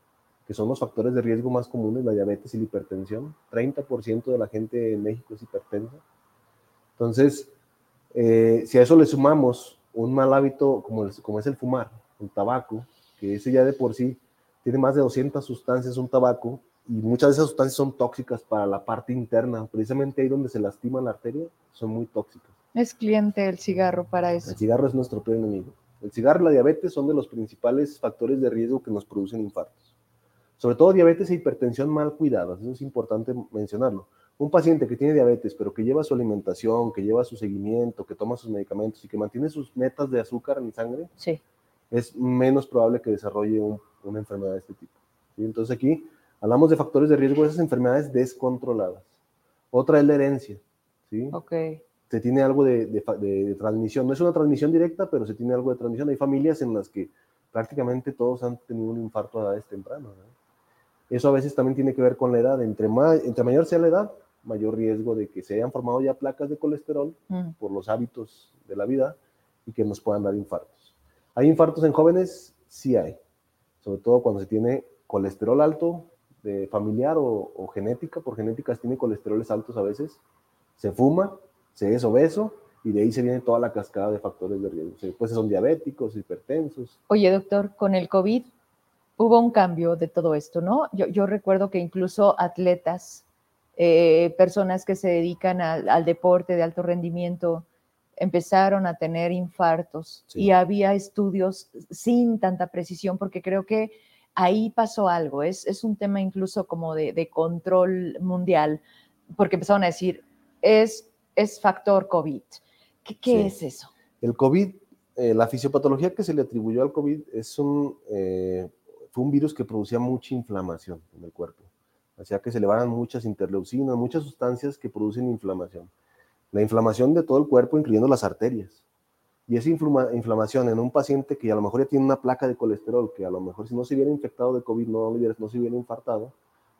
que son los factores de riesgo más comunes, la diabetes y la hipertensión. 30% de la gente en México es hipertensa. Entonces, eh, si a eso le sumamos un mal hábito como, como es el fumar, el tabaco, que ese ya de por sí tiene más de 200 sustancias, un tabaco, y muchas de esas sustancias son tóxicas para la parte interna, precisamente ahí donde se lastima la arteria, son muy tóxicas. Es cliente el cigarro para eso. El cigarro es nuestro peor enemigo. El cigarro y la diabetes son de los principales factores de riesgo que nos producen infartos. Sobre todo diabetes e hipertensión mal cuidadas, eso es importante mencionarlo. Un paciente que tiene diabetes, pero que lleva su alimentación, que lleva su seguimiento, que toma sus medicamentos y que mantiene sus metas de azúcar en sangre, sí. es menos probable que desarrolle una enfermedad de este tipo. Entonces aquí hablamos de factores de riesgo de esas enfermedades descontroladas. Otra es la herencia. ¿sí? Okay se tiene algo de, transmisión. No es una transmisión directa, pero se tiene algo de transmisión. Hay familias en las que prácticamente todos han tenido un infarto a edades tempranas. Eso a veces también tiene que ver con la edad. Entre, entre mayor sea la edad, mayor riesgo de que se hayan formado ya placas de colesterol mm. por los hábitos de la vida y que nos puedan dar infartos. ¿Hay infartos en jóvenes? Sí hay. Sobre todo cuando se tiene colesterol alto, de familiar o, o genética, por genéticas tiene colesteroles altos a veces. Se fuma, se es obeso y de ahí se viene toda la cascada de factores de riesgo. Después son diabéticos, hipertensos. Oye, doctor, con el COVID hubo un cambio de todo esto, ¿no? Yo, recuerdo que incluso atletas, eh, personas que se dedican al, deporte de alto rendimiento, empezaron a tener infartos y había estudios sin tanta precisión, porque creo que ahí pasó algo, es, es un tema incluso como de, control mundial, porque empezaron a decir, es es factor COVID. ¿Qué, es eso? El COVID, eh, la fisiopatología que se le atribuyó al COVID es un, eh, fue un virus que producía mucha inflamación en el cuerpo. Hacía que se elevaran muchas interleucinas, muchas sustancias que producen inflamación. La inflamación de todo el cuerpo, incluyendo las arterias. Y esa inflamación en un paciente que a lo mejor ya tiene una placa de colesterol, que a lo mejor si no se hubiera infectado de COVID, no, no se hubiera infartado,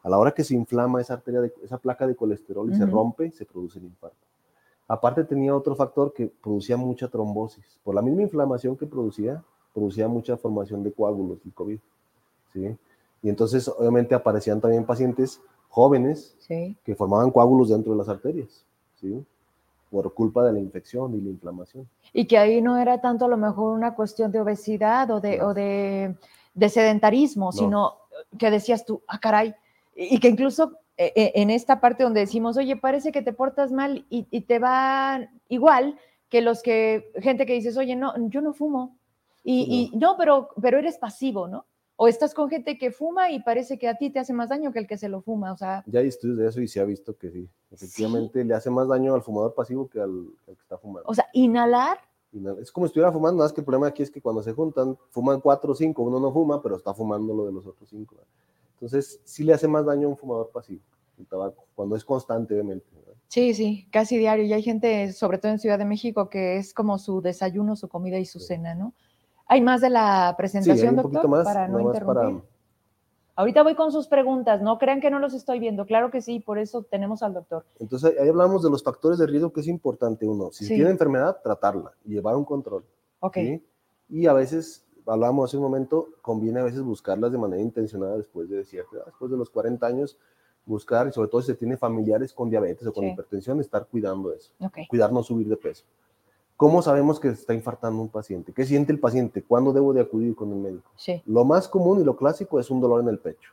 a la hora que se inflama esa arteria, de, esa placa de colesterol y se rompe, se produce el infarto. Aparte tenía otro factor que producía mucha trombosis. Por la misma inflamación que producía, producía mucha formación de coágulos el COVID. ¿sí? Y entonces obviamente aparecían también pacientes jóvenes que formaban coágulos dentro de las arterias. ¿sí? por culpa de la infección y la inflamación. Y que ahí no era tanto a lo mejor una cuestión de obesidad o de, o de, sedentarismo, sino que decías tú, ah, caray, y que incluso en esta parte donde decimos, oye, parece que te portas mal y, te va igual que los que, gente que dices, oye, no, yo no fumo. Y no, pero, pero eres pasivo, ¿no? O estás con gente que fuma y parece que a ti te hace más daño que el que se lo fuma, o sea. Ya hay estudios de eso y se ha visto que sí. Efectivamente, le hace más daño al fumador pasivo que al, que está fumando. O sea, inhalar. Es como si estuviera fumando, nada más que el problema aquí es que cuando se juntan, fuman cuatro o cinco, uno no fuma, pero está fumando lo de los otros cinco. Entonces, sí le hace más daño a un fumador pasivo el tabaco, cuando es constante, obviamente. Sí, sí, casi diario. Y hay gente, sobre todo en Ciudad de México, que es como su desayuno, su comida y su cena, ¿no? Hay más de la presentación, doctor, para no interrumpir. Ahorita voy con sus preguntas, no crean que no los estoy viendo, claro que sí, por eso tenemos al doctor. Entonces ahí hablamos de los factores de riesgo que es importante uno. Si tiene enfermedad, tratarla llevar un control. Ok. Y a veces, hablamos hace un momento, conviene a veces buscarlas de manera intencionada después de cierta después de los 40 años, buscar, y sobre todo si se tiene familiares con diabetes o con hipertensión, estar cuidando eso, cuidar no subir de peso. ¿Cómo sabemos que se está infartando un paciente? ¿Qué siente el paciente? ¿Cuándo debo de acudir con el médico? Lo más común y lo clásico es un dolor en el pecho.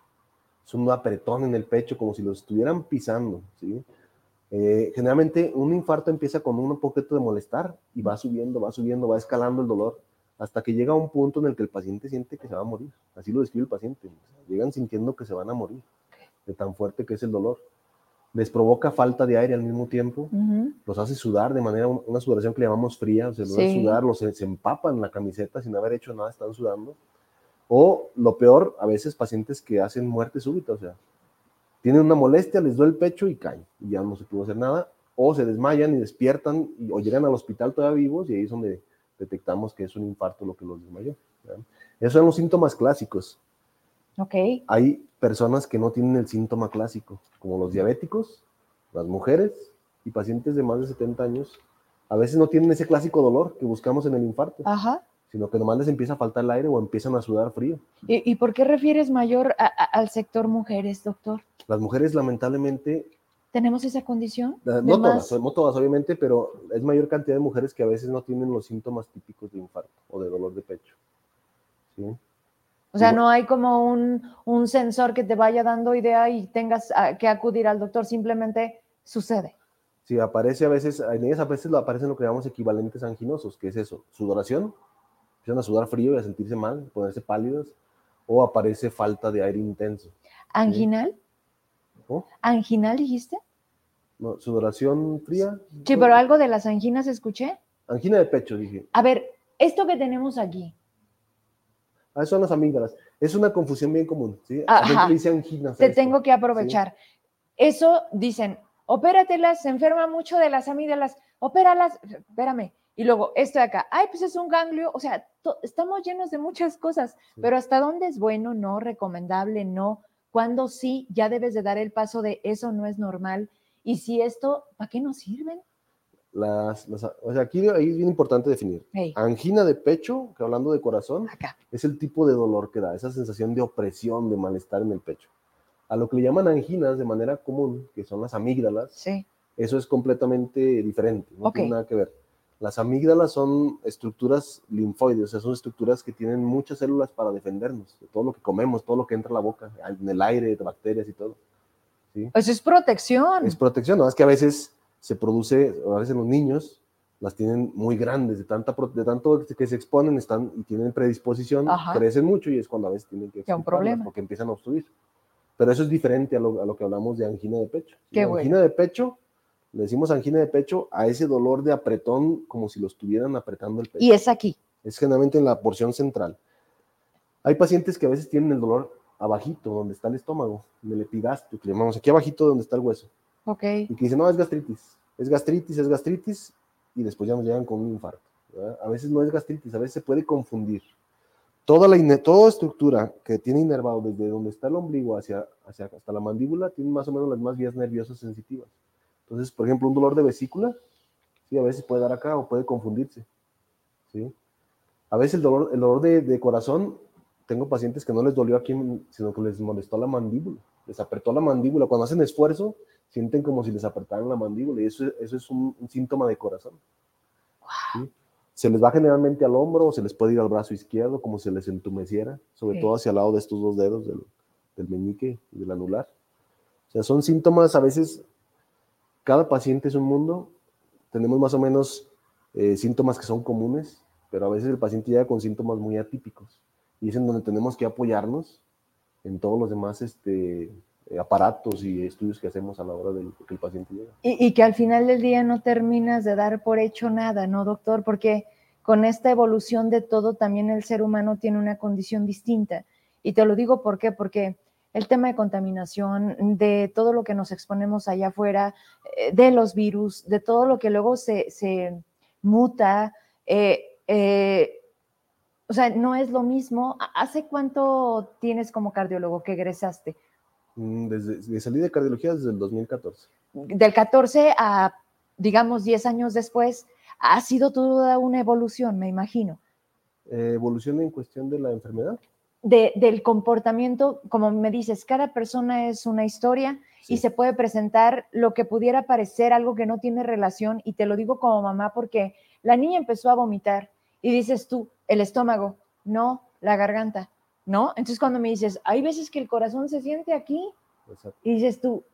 Es un apretón en el pecho, como si lo estuvieran pisando. ¿sí? Eh, generalmente un infarto empieza con un poquito de molestar y va subiendo, va subiendo, va escalando el dolor hasta que llega a un punto en el que el paciente siente que se va a morir. Así lo describe el paciente. Llegan sintiendo que se van a morir de tan fuerte que es el dolor. Les provoca falta de aire al mismo tiempo, los hace sudar de manera, una sudoración que le llamamos fría, o sea, los hace sudar, los se, empapan la camiseta sin haber hecho nada, están sudando. O lo peor, a veces pacientes que hacen muerte súbita, o sea, tienen una molestia, les duele el pecho y caen, y ya no se pudo hacer nada, o se desmayan y despiertan y- o llegan al hospital todavía vivos y ahí es donde detectamos que es un infarto lo que los desmayó. ¿verdad? Esos son los síntomas clásicos. Ok. Hay personas que no tienen el síntoma clásico, como los diabéticos, las mujeres y pacientes de más de 70 años. A veces no tienen ese clásico dolor que buscamos en el infarto, Ajá. sino que nomás les empieza a faltar el aire o empiezan a sudar frío. ¿Y, y por qué refieres mayor a- a- al sector mujeres, doctor? Las mujeres lamentablemente ¿Tenemos esa condición? De No más- todas, no todas, obviamente, pero es mayor cantidad de mujeres que a veces no tienen los síntomas típicos de infarto o de dolor de pecho. ¿sí? O sea, no hay como un, un sensor que te vaya dando idea y tengas ah, que acudir al doctor, simplemente sucede. Sí, aparece a veces, en ellas a veces aparecen lo que llamamos equivalentes anginosos, que es eso, sudoración, empiezan a sudar frío y a sentirse mal, ponerse pálidos, o aparece falta de aire intenso. ¿Anginal? ¿No? ¿Anginal dijiste? ¿No? Sudoración fría. Sí, pero algo de las anginas escuché. Angina de pecho, dije. A ver, esto que tenemos aquí, Ah, son las amígdalas. Es una confusión bien común, ¿sí? Ajá. La gente le dice anginas. a te esto. tengo que aprovechar. Eso dicen, opératelas, se enferma mucho de las amígdalas, opéralas, espérame. Y luego, esto de acá, ay, pues es un ganglio, o sea, estamos llenos de muchas cosas, Sí. pero ¿hasta dónde es bueno, no, recomendable, no? Cuando sí, ya debes de dar el paso de eso no es normal. Y si esto, ¿para qué nos sirven? Las, las- o sea, aquí ahí es bien importante definir. Hey, Angina de pecho, que hablando de corazón, acá. es el tipo de dolor que da, esa sensación de opresión, de malestar en el pecho. A lo que le llaman anginas de manera común, que son las amígdalas, Sí, eso es completamente diferente, no tiene nada que ver. Las amígdalas son estructuras linfoides, o sea, son estructuras que tienen muchas células para defendernos de todo lo que comemos, todo lo que entra a la boca, en el aire, de bacterias y todo. ¿sí? pues es protección. Es protección, no es que a veces se produce, a veces los niños las tienen muy grandes, de, tanta, de tanto que se exponen están, y tienen predisposición, Ajá. crecen mucho y es cuando a veces tienen que un problema. porque empiezan a obstruir. Pero eso es diferente a lo, a lo que hablamos de angina de pecho. Qué La bueno. angina de pecho, le decimos angina de pecho a ese dolor de apretón como si lo estuvieran apretando el pecho. Y es aquí. Es generalmente en la porción central. Hay pacientes que a veces tienen el dolor abajito, donde está el estómago, en el epigastrio, que llamamos aquí abajito donde está el hueso Ok. y que dicen, no, es gastritis, es gastritis, es gastritis, y después ya nos llegan con un infarto. ¿verdad? A veces no es gastritis, a veces se puede confundir. Toda, la toda estructura que tiene inervado desde donde está el ombligo hacia, hacia hasta la mandíbula tiene más o menos las más vías nerviosas sensitivas. Entonces, por ejemplo, un dolor de vesícula, sí, a veces puede dar acá o puede confundirse. ¿sí? A veces el dolor, el dolor de, de corazón, tengo pacientes que no les dolió aquí, sino que les molestó la mandíbula, les apretó la mandíbula. Cuando hacen esfuerzo, sienten como si les apretaran la mandíbula y eso, eso es un, un síntoma de corazón. ¿sí? Se les va generalmente al hombro o se les puede ir al brazo izquierdo como si se les entumeciera, sobre Sí. todo hacia el lado de estos dos dedos del, del meñique y del anular. O sea, son síntomas a veces, cada paciente es un mundo, tenemos más o menos eh, síntomas que son comunes, pero a veces el paciente llega con síntomas muy atípicos y es en donde tenemos que apoyarnos en todos los demás este, eh, aparatos y estudios que hacemos a la hora del que el paciente llega. Y, y que al final del día no terminas de dar por hecho nada, ¿no, doctor? Porque con esta evolución de todo, también el ser humano tiene una condición distinta. Y te lo digo por qué, porque el tema de contaminación, de todo lo que nos exponemos allá afuera, eh, de los virus, de todo lo que luego se, se muta, eh, eh, o sea, no es lo mismo. ¿Hace cuánto tienes como cardiólogo que egresaste? Mm, Desde, de salí de cardiología desde el 2014. del 14 a, digamos, 10 años después, ha sido toda una evolución, me imagino, Eh, evolución en cuestión de la enfermedad. De, del comportamiento, como me dices, cada persona es una historia y se puede presentar lo que pudiera parecer algo que no tiene relación, y te lo digo como mamá porque la niña empezó a vomitar y dices tú, el estómago, no, la garganta, ¿no? Entonces cuando me dices, hay veces que el corazón se siente aquí, Exacto. Y dices tú,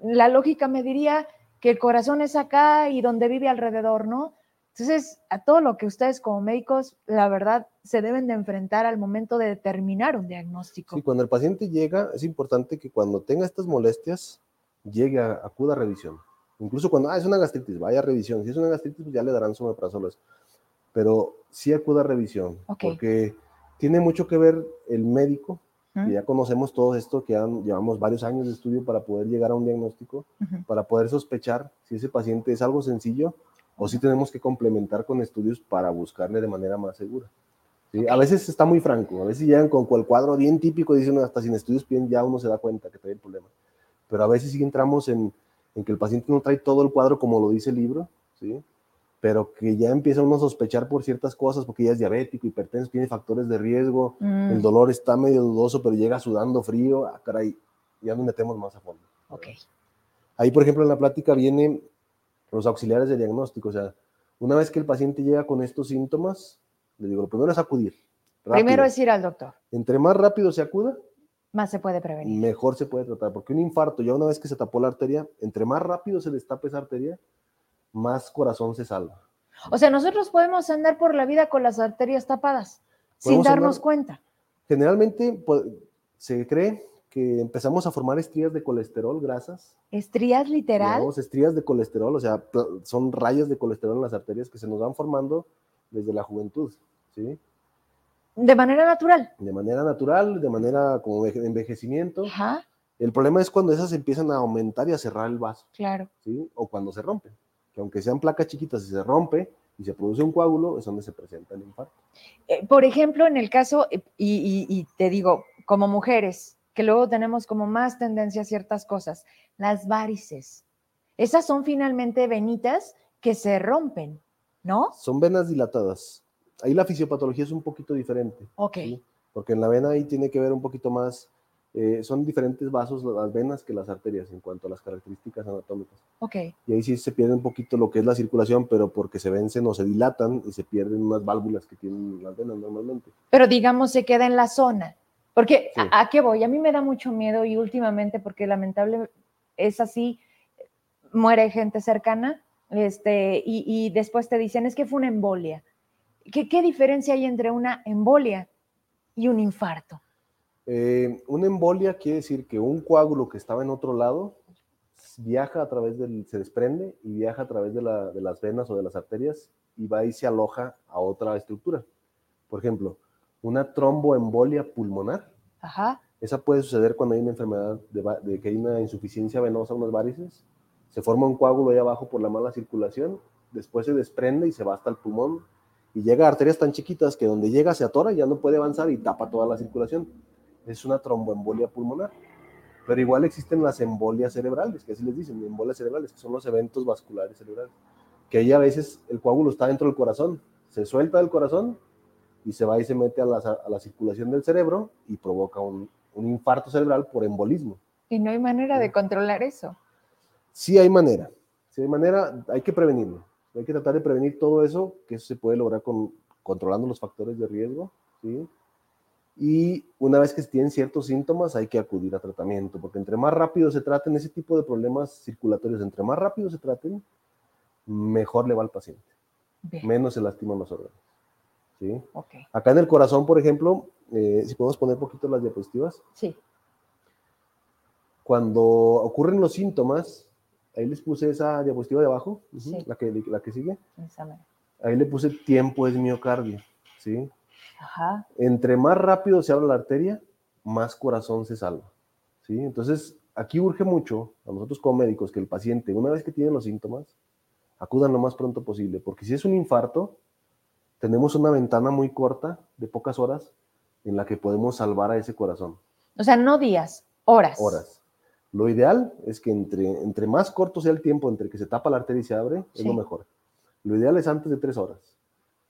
la lógica me diría que el corazón es acá y donde vive alrededor, ¿no? Entonces, a todo lo que ustedes como médicos, la verdad, se deben de enfrentar al momento de determinar un diagnóstico. Sí, cuando el paciente llega, es importante que cuando tenga estas molestias, llegue a, acuda a revisión. Incluso cuando, ah, es una gastritis, vaya a revisión. Si es una gastritis, pues ya le darán su omeprazol. Pero sí acuda a revisión, Ok. porque tiene mucho que ver el médico que ya conocemos todo esto, que llevamos varios años de estudio para poder llegar a un diagnóstico, para poder sospechar si ese paciente es algo sencillo o si tenemos que complementar con estudios para buscarle de manera más segura. A veces está muy franco, a veces llegan con el cuadro bien típico, dicen hasta sin estudios bien ya uno se da cuenta que trae el problema. Pero a veces sí entramos en, en que el paciente no trae todo el cuadro como lo dice el libro, ¿sí? pero que ya empieza uno a sospechar por ciertas cosas, porque ya es diabético, hipertenso, tiene factores de riesgo, el mm. dolor está medio dudoso, pero llega sudando frío, ah, caray, ya nos metemos más a fondo. Ok. Ahí, por ejemplo, en la plática vienen los auxiliares de diagnóstico, o sea, una vez que el paciente llega con estos síntomas, le digo, lo primero es acudir. Primero es ir al doctor. Entre más rápido se acuda, más se puede prevenir. Mejor se puede tratar, porque un infarto, ya una vez que se tapó la arteria, entre más rápido se destape esa arteria, más corazón se salva. O sea, nosotros podemos andar por la vida con las arterias tapadas sin darnos cuenta. Generalmente pues, se cree que empezamos a formar estrías de colesterol, grasas. ¿Estrías literal? estrías de colesterol, o sea, son rayas de colesterol en las arterias que se nos van formando desde la juventud, ¿sí? De manera natural. De manera natural, de manera como de envejecimiento. Ajá. El problema es cuando esas empiezan a aumentar y a cerrar el vaso. Claro. ¿sí? O cuando se rompen que aunque sean placas chiquitas y se rompe y se produce un coágulo, es donde se presenta el infarto. Eh, por ejemplo, en el caso, eh, y, te digo, como mujeres, que luego tenemos como más tendencia a ciertas cosas, las varices. Esas son finalmente venitas que se rompen, ¿no? Son venas dilatadas. Ahí la fisiopatología es un poquito diferente. Ok. Porque en la vena ahí tiene que ver un poquito más eh, son diferentes vasos las venas que las arterias en cuanto a las características anatómicas. Ok. Y ahí sí se pierde un poquito lo que es la circulación, pero porque se vencen o se dilatan y se pierden unas válvulas que tienen las venas normalmente. Pero digamos se queda en la zona. Porque, ¿a, qué voy? A mí me da mucho miedo y últimamente, porque lamentable es así, muere gente cercana este, y, después te dicen, es que fue una embolia. ¿Qué, ¿Qué diferencia hay entre una embolia y un infarto? Eh, una embolia quiere decir que un coágulo que estaba en otro lado viaja a través del, se desprende y viaja a través de, las venas o de las arterias y va y se aloja a otra estructura. Por ejemplo, una tromboembolia pulmonar. Esa puede suceder cuando hay una enfermedad de, que hay una insuficiencia venosa, unas varices. Se forma un coágulo ahí abajo por la mala circulación, después se desprende y se va hasta el pulmón y llega a arterias tan chiquitas que donde llega se atora, y ya no puede avanzar y tapa toda la circulación es una tromboembolia pulmonar. Pero igual existen las embolias cerebrales, que así les dicen, embolias cerebrales, que son los eventos vasculares cerebrales. Que ahí a veces el coágulo está dentro del corazón, se suelta del corazón y se va y se mete a la, circulación del cerebro y provoca un, infarto cerebral por embolismo. Y no hay manera de controlar eso. Sí hay manera, sí hay manera, hay que prevenirlo. Hay que tratar de prevenir todo eso, que eso se puede lograr con, controlando los factores de riesgo, ¿sí? y una vez que tienen ciertos síntomas hay que acudir a tratamiento, porque entre más rápido se traten ese tipo de problemas circulatorios, entre más rápido se traten, mejor le va al paciente, menos se lastiman los órganos. ¿Sí? Acá en el corazón, por ejemplo, eh, si podemos poner poquito las diapositivas. Sí. Cuando ocurren los síntomas, ahí les puse esa diapositiva de abajo, la, que, la que sigue. Ahí le puse tiempo es miocardio, ¿sí? Entre más rápido se abre la arteria, más corazón se salva. ¿sí? Entonces, aquí urge mucho a nosotros como médicos que el paciente, una vez que tiene los síntomas, acudan lo más pronto posible, porque si es un infarto, tenemos una ventana muy corta de pocas horas en la que podemos salvar a ese corazón. O sea, no días, horas. Horas. Lo ideal es que entre, entre más corto sea el tiempo entre que se tapa la arteria y se abre, es lo mejor. Lo ideal es antes de tres horas.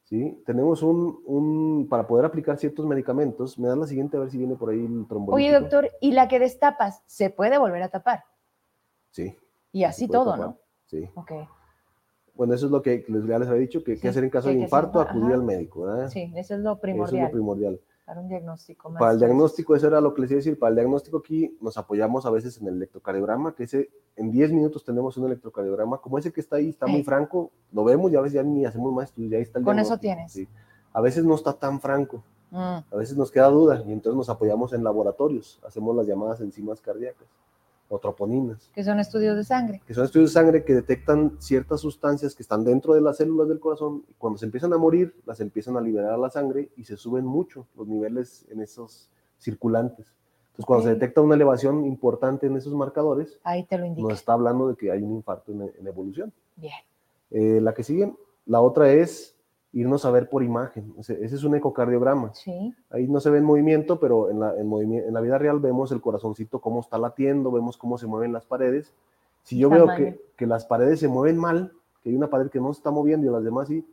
¿sí? Tenemos un, para poder aplicar ciertos medicamentos, me da la siguiente a ver si viene por ahí el trombolítico. Oye, doctor, ¿y la que destapas, se puede volver a tapar? Sí. Y así todo, ¿no? Sí. Ok. Bueno, eso es lo que les, les había dicho, que, que hacer en caso de infarto, acudir al médico, ¿verdad? Sí, eso es lo primordial. Eso es lo primordial. Para un diagnóstico más. Para el diagnóstico, eso era lo que les iba a decir. Para el diagnóstico aquí nos apoyamos a veces en el electrocardiograma, que ese, en 10 minutos tenemos un electrocardiograma. Como ese que está ahí, está muy franco, lo vemos y a veces ya ni hacemos más estudios, ya está el Con eso tienes. Sí. A veces no está tan franco, mm. a veces nos queda duda y entonces nos apoyamos en laboratorios, hacemos las llamadas enzimas cardíacas o troponinas. Que son estudios de sangre. Que son estudios de sangre que detectan ciertas sustancias que están dentro de las células del corazón y cuando se empiezan a morir, las empiezan a liberar a la sangre y se suben mucho los niveles en esos circulantes. Entonces, cuando se detecta una elevación importante en esos marcadores, Ahí te lo indica. nos está hablando de que hay un infarto en, en evolución. Bien. Eh, la que sigue, la otra es irnos a ver por imagen. Ese, ese es un ecocardiograma. Sí. Ahí no se ve en movimiento, pero en la, en, en la vida real vemos el corazoncito cómo está latiendo, vemos cómo se mueven las paredes. Si yo veo que, que las paredes se mueven mal, que hay una pared que no se está moviendo y las demás sí,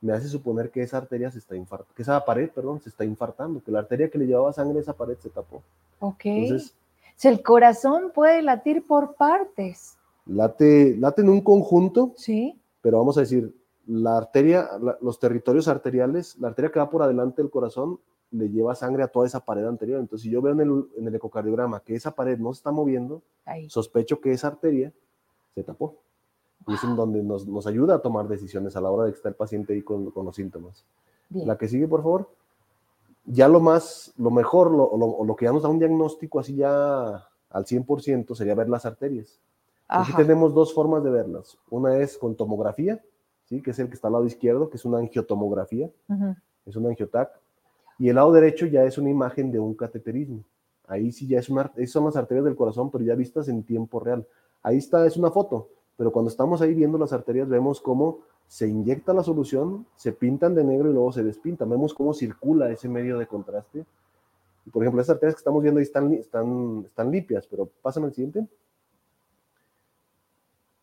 me hace suponer que esa arteria se está infartando, que esa pared, perdón, se está infartando, que la arteria que le llevaba sangre a esa pared se tapó. Ok. Entonces, Si el corazón puede latir por partes. late, late en un conjunto, Sí. pero vamos a decir, la arteria, la- los territorios arteriales, la arteria que va por adelante del corazón le lleva sangre a toda esa pared anterior. Entonces, si yo veo en el, en el ecocardiograma que esa pared no se está moviendo, Ahí. sospecho que esa arteria se tapó. Y es en donde nos, nos ayuda a tomar decisiones a la hora de está el paciente ahí con, con los síntomas. Bien. La que sigue, por favor. Ya lo más, lo mejor, lo, lo, lo que ya nos da un diagnóstico así ya al 100% sería ver las arterias. Aquí Ajá. tenemos dos formas de verlas. Una es con tomografía, ¿sí? que es el que está al lado izquierdo, que es una angiotomografía, es un angiotac. Y el lado derecho ya es una imagen de un cateterismo. Ahí sí ya es una, son las arterias del corazón, pero ya vistas en tiempo real. Ahí está, es una foto, pero cuando estamos ahí viendo las arterias vemos cómo se inyecta la solución, se pintan de negro y luego se despintan. Vemos cómo circula ese medio de contraste. Y por ejemplo, esas arterias que estamos viendo ahí están, están, están limpias, pero pásame al siguiente.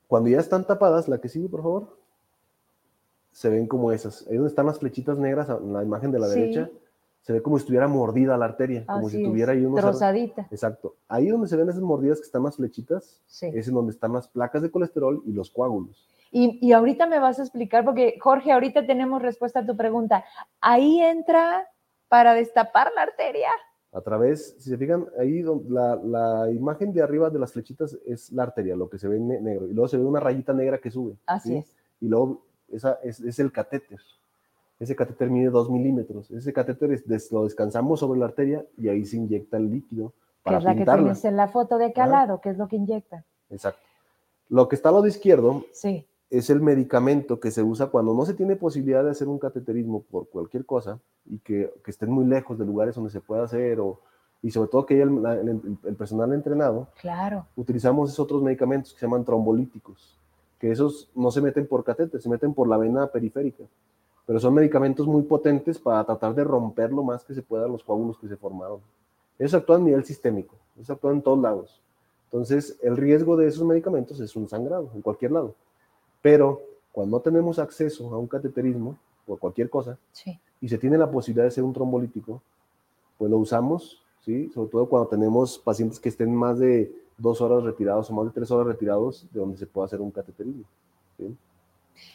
Cuando ya están tapadas, la que sigue, por favor, se ven como esas. Ahí donde están las flechitas negras en la imagen de la Sí. derecha, se ve como si estuviera mordida la arteria, como Así si es. tuviera ahí unos... Trozadita. Exacto. Ahí donde se ven esas mordidas que están las flechitas, Sí. es en donde están las placas de colesterol y los coágulos. Y, y ahorita me vas a explicar, porque Jorge, ahorita tenemos respuesta a tu pregunta. Ahí entra para destapar la arteria. A través, si se fijan, ahí la, la imagen de arriba de las flechitas es la arteria, lo que se ve en ne- negro. Y luego se ve una rayita negra que sube. Así ¿sí? es. Y luego esa es, es el catéter. Ese catéter mide 2 milímetros. Ese catéter es- des- lo descansamos sobre la arteria y ahí se inyecta el líquido Que para es la que tienes en la foto de acá al Ajá. lado, que es lo que inyectan. Exacto. Lo que está al lado izquierdo Sí. es el medicamento que se usa cuando no se tiene posibilidad de hacer un cateterismo por cualquier cosa y que, que estén muy lejos de lugares donde se pueda hacer o, y sobre todo que haya el- el personal entrenado, Claro. utilizamos esos otros medicamentos que se llaman trombolíticos, que esos no se meten por catéter, se meten por la vena periférica, pero son medicamentos muy potentes para tratar de romper lo más que se pueda los coágulos que se formaron. Eso actúa a nivel sistémico, eso actúa en todos lados. Entonces, el riesgo de esos medicamentos es un sangrado en cualquier lado. Pero cuando no tenemos acceso a un cateterismo por cualquier cosa Sí. y se tiene la posibilidad de ser un trombolítico, pues lo usamos, ¿sí? Sobre todo cuando tenemos pacientes que estén más de dos horas retirados o más de tres horas retirados de donde se pueda hacer un cateterismo. ¿sí?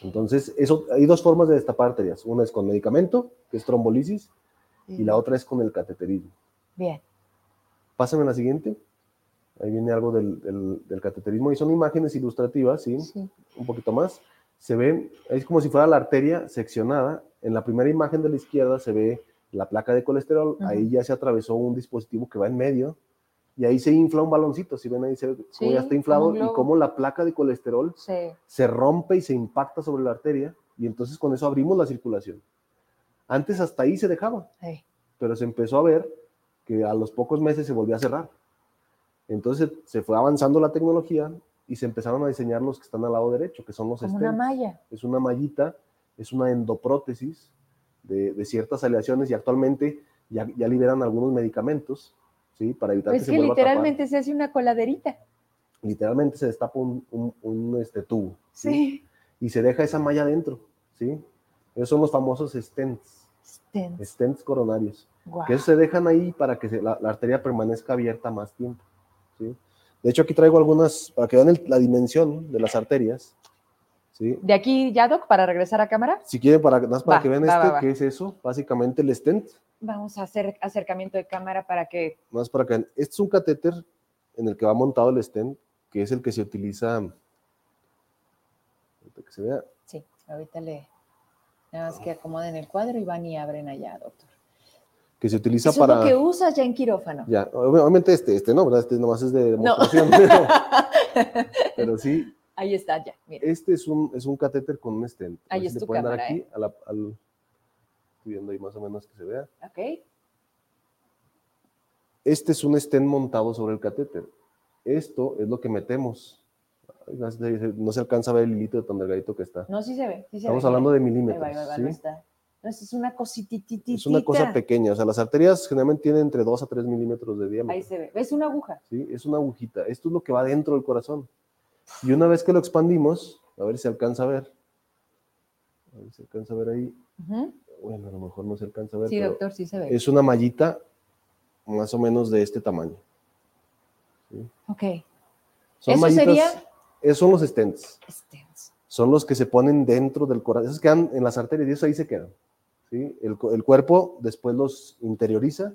Entonces, eso, hay dos formas de destapar arterias. Una es con medicamento, que es trombolisis, y la otra es con el cateterismo. Bien. Pásame a la siguiente. Ahí viene algo del, del, del cateterismo y son imágenes ilustrativas, ¿sí? Sí. un poquito más, se ve, es como si fuera la arteria seccionada. En la primera imagen de la izquierda se ve la placa de colesterol, ahí ya se atravesó un dispositivo que va en medio y ahí se infla un baloncito, si ven ahí se ve cómo Sí, ya está inflado y cómo la placa de colesterol Sí. se rompe y se impacta sobre la arteria y entonces con eso abrimos la circulación. Antes hasta ahí se dejaba, Sí. pero se empezó a ver que a los pocos meses se volvió a cerrar. Entonces se fue avanzando la tecnología y se empezaron a diseñar los que están al lado derecho, que son los Como una malla. Es una mallita, es una endoprótesis de, de ciertas aleaciones y actualmente ya, ya liberan algunos medicamentos, ¿sí? Para evitar Es que se que vuelva a tapar. literalmente se hace una coladerita. Literalmente se destapa un, un- un, este, tubo, ¿sí? Sí. Y se deja esa malla dentro, ¿sí? Esos son los famosos stents, Stents. stents coronarios. Guau. que esos se dejan ahí para que se- la, la arteria permanezca abierta más tiempo. ¿sí? De hecho, aquí traigo algunas, para que vean el- la dimensión de las arterias. ¿Sí? De aquí ya, Doc, para regresar a cámara, Si quieren, para, para Va, que vean va, este, va. ¿qué es eso? Básicamente el stent, vamos a hacer acercamiento de cámara para que. más para que vean. Este es un catéter en el que va montado el stent, que es el que se utiliza, ahorita que se vea, Sí, ahorita le. Nada más que acomoden el cuadro y van y abren allá, doctor. que se utiliza Eso es para... lo que usas ya en quirófano. Ya, ob- obviamente este, este no, ¿verdad? Este nomás es de No. demostración. [LAUGHS] Pero sí, Ahí está, ya. Mira. Este es un, es un catéter con un stent. A Ahí es si tu pueden dar cámara, aquí ¿eh? a la- al, estoy viendo ahí más o menos que se vea. Ok. Este es un estén montado sobre el catéter. Esto es lo que metemos. No se alcanza a ver el hilito de tan delgadito que está. No, sí se ve. Sí se Estamos ve. hablando de Ahí milímetros. va, ahí va, ¿sí? no está. No, es una cositititita. Es una cosa pequeña. O sea, las arterias generalmente tienen entre 2 a 3 milímetros de Ahí diámetro. se ve. Es una aguja. ¿sí? Es una agujita. Esto es lo que va dentro del corazón. Y una vez que lo expandimos, a ver si alcanza a ver. A ver si alcanza a ver ahí. Ujú. Bueno, a lo mejor no se alcanza a ver. Sí, pero doctor, sí se ve. Es una mallita más o menos de este tamaño. Ok. Son Eso mallitas- sería- esos son los stents. Stents. Son los que se ponen dentro del corazón. Esos quedan en las arterias y esos ahí se quedan. ¿sí? El, el cuerpo después los interioriza,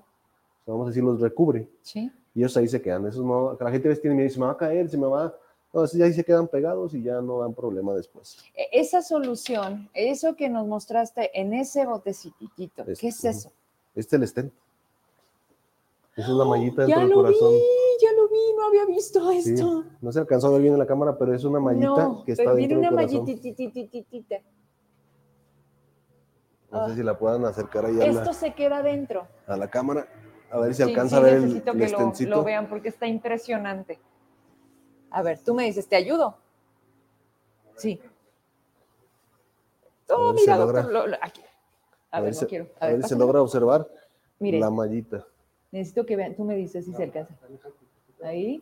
vamos a decir, los recubre. Sí. Y ellos ahí se quedan. Esos no, la gente a veces tiene miedo y se me va a caer, se me va. No, esos ya ahí se quedan pegados y ya no dan problema después. E- Esa solución, eso que nos mostraste en ese botecitito, ¿qué es ujú. eso? Este es el. Esa es la mallita Ya dentro del lo corazón. vi, ya lo vi, no había visto Sí, esto. No se alcanzó a ver bien en la cámara, pero es una mallita no, que está pero dentro una del corazón. mallitititititita. No sé Ah. si la puedan acercar ahí a Esto la, se queda dentro. a la cámara. A ver si Sí, alcanza sí, a ver el, necesito el que lo vean porque está impresionante. A ver, tú me dices, ¿te ayudo? Sí. Oh, ver mira, doctor, lo- lo- aquí. A, ver, no quiero. a A ver, se logra observar Mire, la mallita. necesito que vean, tú me dices si se alcanza. Ahí.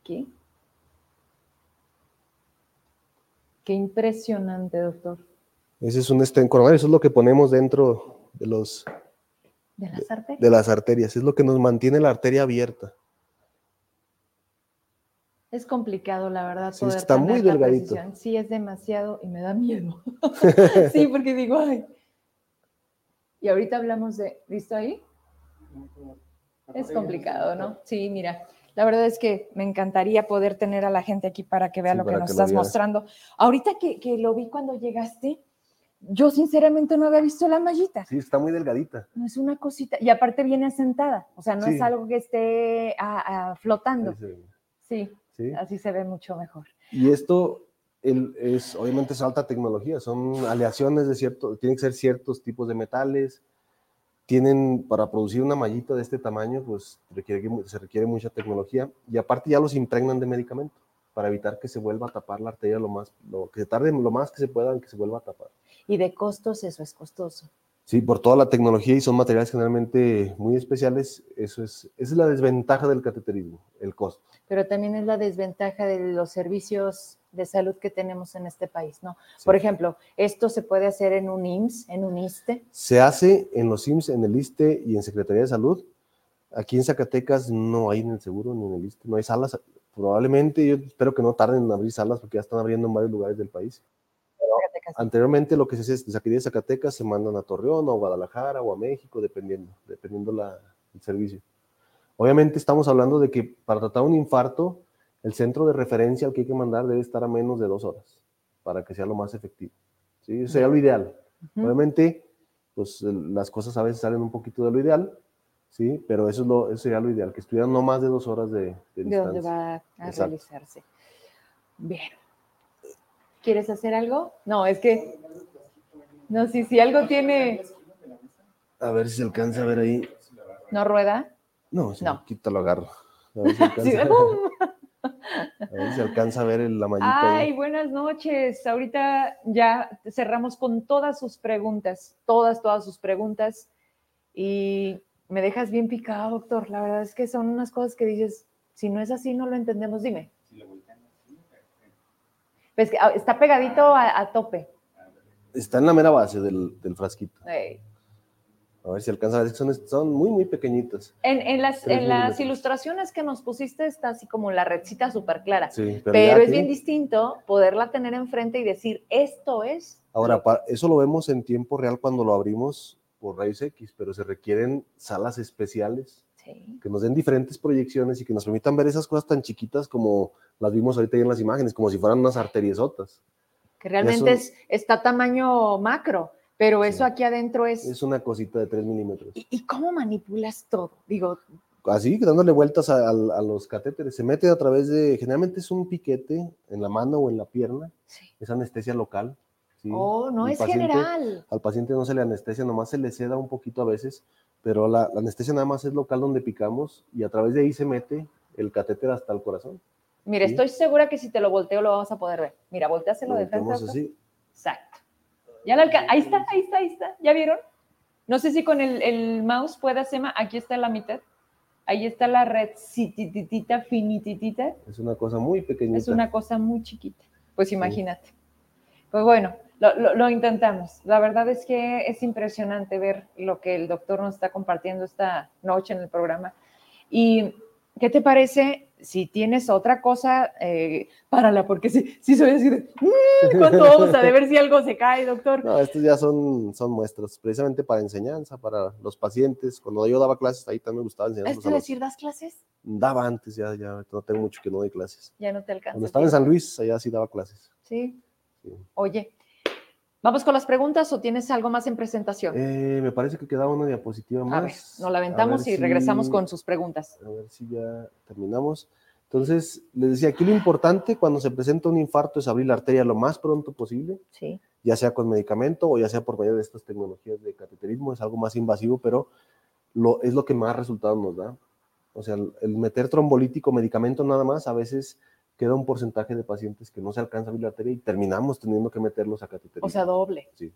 Aquí. Qué impresionante, doctor. Ese es un stent coronario, eso es lo que ponemos dentro de, los, ¿De las arterias? de las arterias, es lo que nos mantiene la arteria abierta. Es complicado, la verdad, Sí, poder está muy delgadito. precisión. Sí, es demasiado y me da miedo. [LAUGHS] sí, porque digo, ay. Y ahorita hablamos de, ¿listo ahí? Es complicado, ¿no? Sí, mira, la verdad es que me encantaría poder tener a la gente aquí para que vea Sí, lo que nos que estás mostrando. Ahorita que, que lo vi cuando llegaste, yo sinceramente no había visto la mallita. Sí, está muy delgadita. No es una cosita. Y aparte viene asentada, o sea, no es algo que esté flotando. Sí, sí. así se ve mucho mejor. Y esto el- es, obviamente es alta tecnología, son aleaciones de cierto, tienen que ser ciertos tipos de metales, tienen, para producir una mallita de este tamaño, pues requiere, se requiere mucha tecnología, y aparte ya los impregnan de medicamento, para evitar que se vuelva a tapar la arteria lo más, lo que se tarde lo más que se pueda en que se vuelva a tapar. Y de costos eso es costoso. Sí, por toda la tecnología y son materiales generalmente muy especiales, eso es, esa es la desventaja del cateterismo, el costo. Pero también es la desventaja de los servicios de salud que tenemos en este país, ¿no? Sí. Por ejemplo, esto se puede hacer en un IMSS, en un ISTE. Se hace en los IMSS, en el ISTE y en Secretaría de Salud. Aquí en Zacatecas no hay en el seguro ni en el ISTE, no hay salas. Probablemente, yo espero que no tarden en abrir salas porque ya están abriendo en varios lugares del país. Anteriormente lo que se hacía es desde aquí de Zacatecas se mandan a Torreón o a Guadalajara o a México, dependiendo, dependiendo la, el servicio. Obviamente estamos hablando de que para tratar un infarto, el centro de referencia al que hay que mandar debe estar a menos de dos horas para que sea lo más efectivo. ¿sí? Eso sería lo ideal. Obviamente, pues las cosas a veces salen un poquito de lo ideal, ¿sí? Pero eso, es lo, eso sería lo ideal, que estuvieran no más de dos horas de, de ¿De dónde distancia. va a Exacto. realizarse? Bien. ¿Quieres hacer algo? No, es que. No, si, si algo tiene. A ver si se alcanza a ver ahí. ¿No rueda? No, si No. quita lo agarro. A ver si [LAUGHS] alcanza, [LAUGHS] a ver si alcanza a ver la mallita. ahí. Ay, buenas noches. Ahorita ya cerramos con todas sus preguntas, todas, todas sus preguntas. Y me dejas bien picado, doctor. La verdad es que son unas cosas que dices, si no es así, no lo entendemos. Dime. Pues ah, está pegadito a, a tope. Está en la mera base del, del frasquito. A ver si alcanza a ver. Son, son muy, muy pequeñitas. En, en las, en las ilustraciones que nos pusiste está así como la redcita súper clara. Sí, pero ya es bien distinto poderla tener enfrente y decir, esto es. Ahora, eso lo vemos en tiempo real cuando lo abrimos por rayos X, pero se requieren salas especiales Sí. que nos den diferentes proyecciones y que nos permitan ver esas cosas tan chiquitas como las vimos ahorita ahí en las imágenes, como si fueran unas arteriesotas. Que realmente Eso- es, está tamaño macro, pero eso Sí. aquí adentro es... Es una cosita de 3 milímetros. ¿Y, y cómo manipulas todo? Digo, Así, dándole vueltas a, a- a los catéteres. Se mete a través de, generalmente es un piquete en la mano o en la pierna, sí. es anestesia local. ¿sí? Oh, no es paciente- general. Al paciente no se le anestesia, nomás se le seda un poquito a veces, pero la, la anestesia nada más es local donde picamos y a través de ahí se mete el catéter hasta el corazón. Mira, Sí. estoy segura que si te lo volteo lo vamos a poder ver. Mira, volteáselo Lo de frente. así. Exacto. Ya la Ahí está, ahí está, ahí está. ¿Ya vieron? No sé si con el, el mouse puedas, Emma. Aquí está la mitad. Ahí está la red citititita, finititita. Es una cosa muy pequeñita. Es una cosa muy chiquita. Pues imagínate. Pues bueno, lo, lo- lo intentamos. La verdad es que es impresionante ver lo que el doctor nos está compartiendo esta noche en el programa. ¿Y qué te parece si tienes otra cosa eh, párala? Porque sí, sí soy así de, "Mm", con todo, o sea, de ver si algo se cae, doctor. No, estos ya son, son muestras, precisamente para enseñanza, para los pacientes. Cuando yo daba clases, ahí también me gustaba ¿Es a que los... decir, das clases? Daba antes, ya, ya no tengo mucho que no doy clases. Ya no te alcanza. Cuando estaba en. San Luis, allá sí daba clases. Sí. Sí. Oye, ¿vamos con las preguntas o tienes algo más en presentación? Eh, me parece que quedaba una diapositiva más. a ver, nos la aventamos y regresamos si- con sus preguntas. A ver si ya terminamos. Entonces, les decía, aquí lo importante cuando se presenta un infarto es abrir la arteria lo más pronto posible, Sí. ya sea con medicamento o ya sea por medio de estas tecnologías de cateterismo, es algo más invasivo, pero lo, es lo que más resultados nos da. O sea, el, el meter trombolítico, medicamento nada más, a veces queda un porcentaje de pacientes que no se alcanza a abrir la arteria y terminamos teniendo que meterlos a cateterismo. O sea, doble. Sí.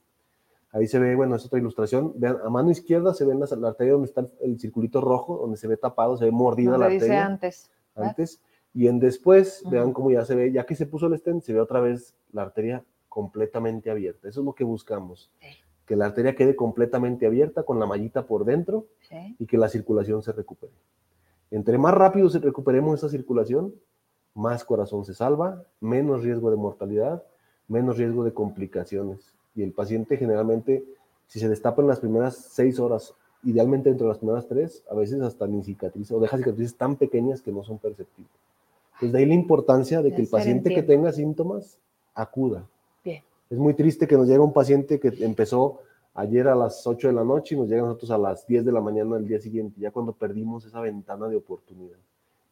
Ahí se ve, bueno, es otra ilustración. Vean, a mano izquierda se ve la, la arteria donde está el, el circulito rojo, donde se ve tapado, se ve mordida Donde la dice arteria antes. ¿verdad? antes. Y en después, Ujú. vean cómo ya se ve, ya que se puso el stent, se ve otra vez la arteria completamente abierta. Eso es lo que buscamos. Sí. Que la arteria quede completamente abierta con la mallita por dentro Sí. y que la circulación se recupere. Entre más rápido se recuperemos esa circulación, más corazón se salva, menos riesgo de mortalidad, menos riesgo de complicaciones. Y el paciente generalmente, si se destapa en las primeras seis horas, idealmente dentro de las primeras tres, a veces hasta ni cicatriza o deja cicatrices tan pequeñas que no son perceptibles. Entonces de ahí la importancia de que el paciente que tenga síntomas acuda. Bien. Es muy triste que nos llegue un paciente que empezó ayer a las 8 de la noche y nos llega a nosotros a las 10 de la mañana del día siguiente, ya cuando perdimos esa ventana de oportunidad.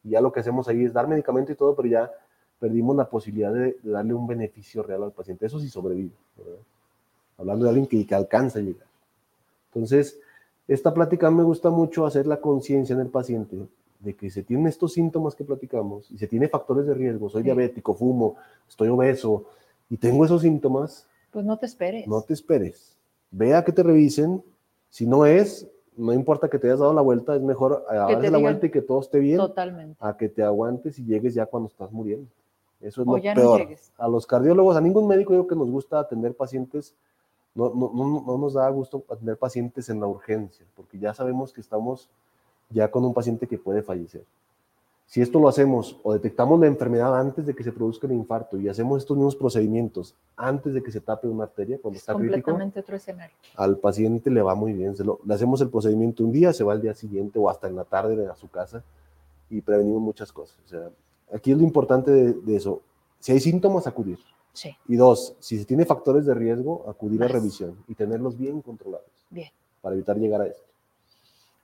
Y ya lo que hacemos ahí es dar medicamento y todo, pero ya perdimos la posibilidad de, de darle un beneficio real al paciente. Eso sí sobrevive, ¿verdad? Hablando de alguien que, que alcanza a llegar. Entonces, esta plática me gusta mucho hacer la conciencia en el paciente de que se tienen estos síntomas que platicamos y se tiene factores de riesgo. Soy Sí. diabético, fumo, estoy obeso y tengo esos síntomas. Pues no te esperes. No te esperes. Vea que te revisen. Si no es, no importa que te hayas dado la vuelta, es mejor darse la digan- vuelta y que todo esté bien Totalmente. a que te aguantes y llegues ya cuando estás muriendo. Eso es O lo ya no peor. llegues. a los cardiólogos, a ningún médico digo que nos gusta atender pacientes, no, no, no, no nos da gusto atender pacientes en la urgencia, porque ya sabemos que estamos ya con un paciente que puede fallecer. Si esto lo hacemos o detectamos la enfermedad antes de que se produzca el infarto y hacemos estos mismos procedimientos antes de que se tape una arteria, cuando Es está crítico, completamente otro escenario. al paciente le va muy bien. Se lo- le hacemos el procedimiento un día, se va al día siguiente o hasta en la tarde a su casa y prevenimos muchas cosas. O sea, aquí es lo importante de, de eso. Si hay síntomas, acudir. Sí. Y dos, si se tiene factores de riesgo, acudir a Más. revisión y tenerlos bien controlados Bien. para evitar llegar a esto.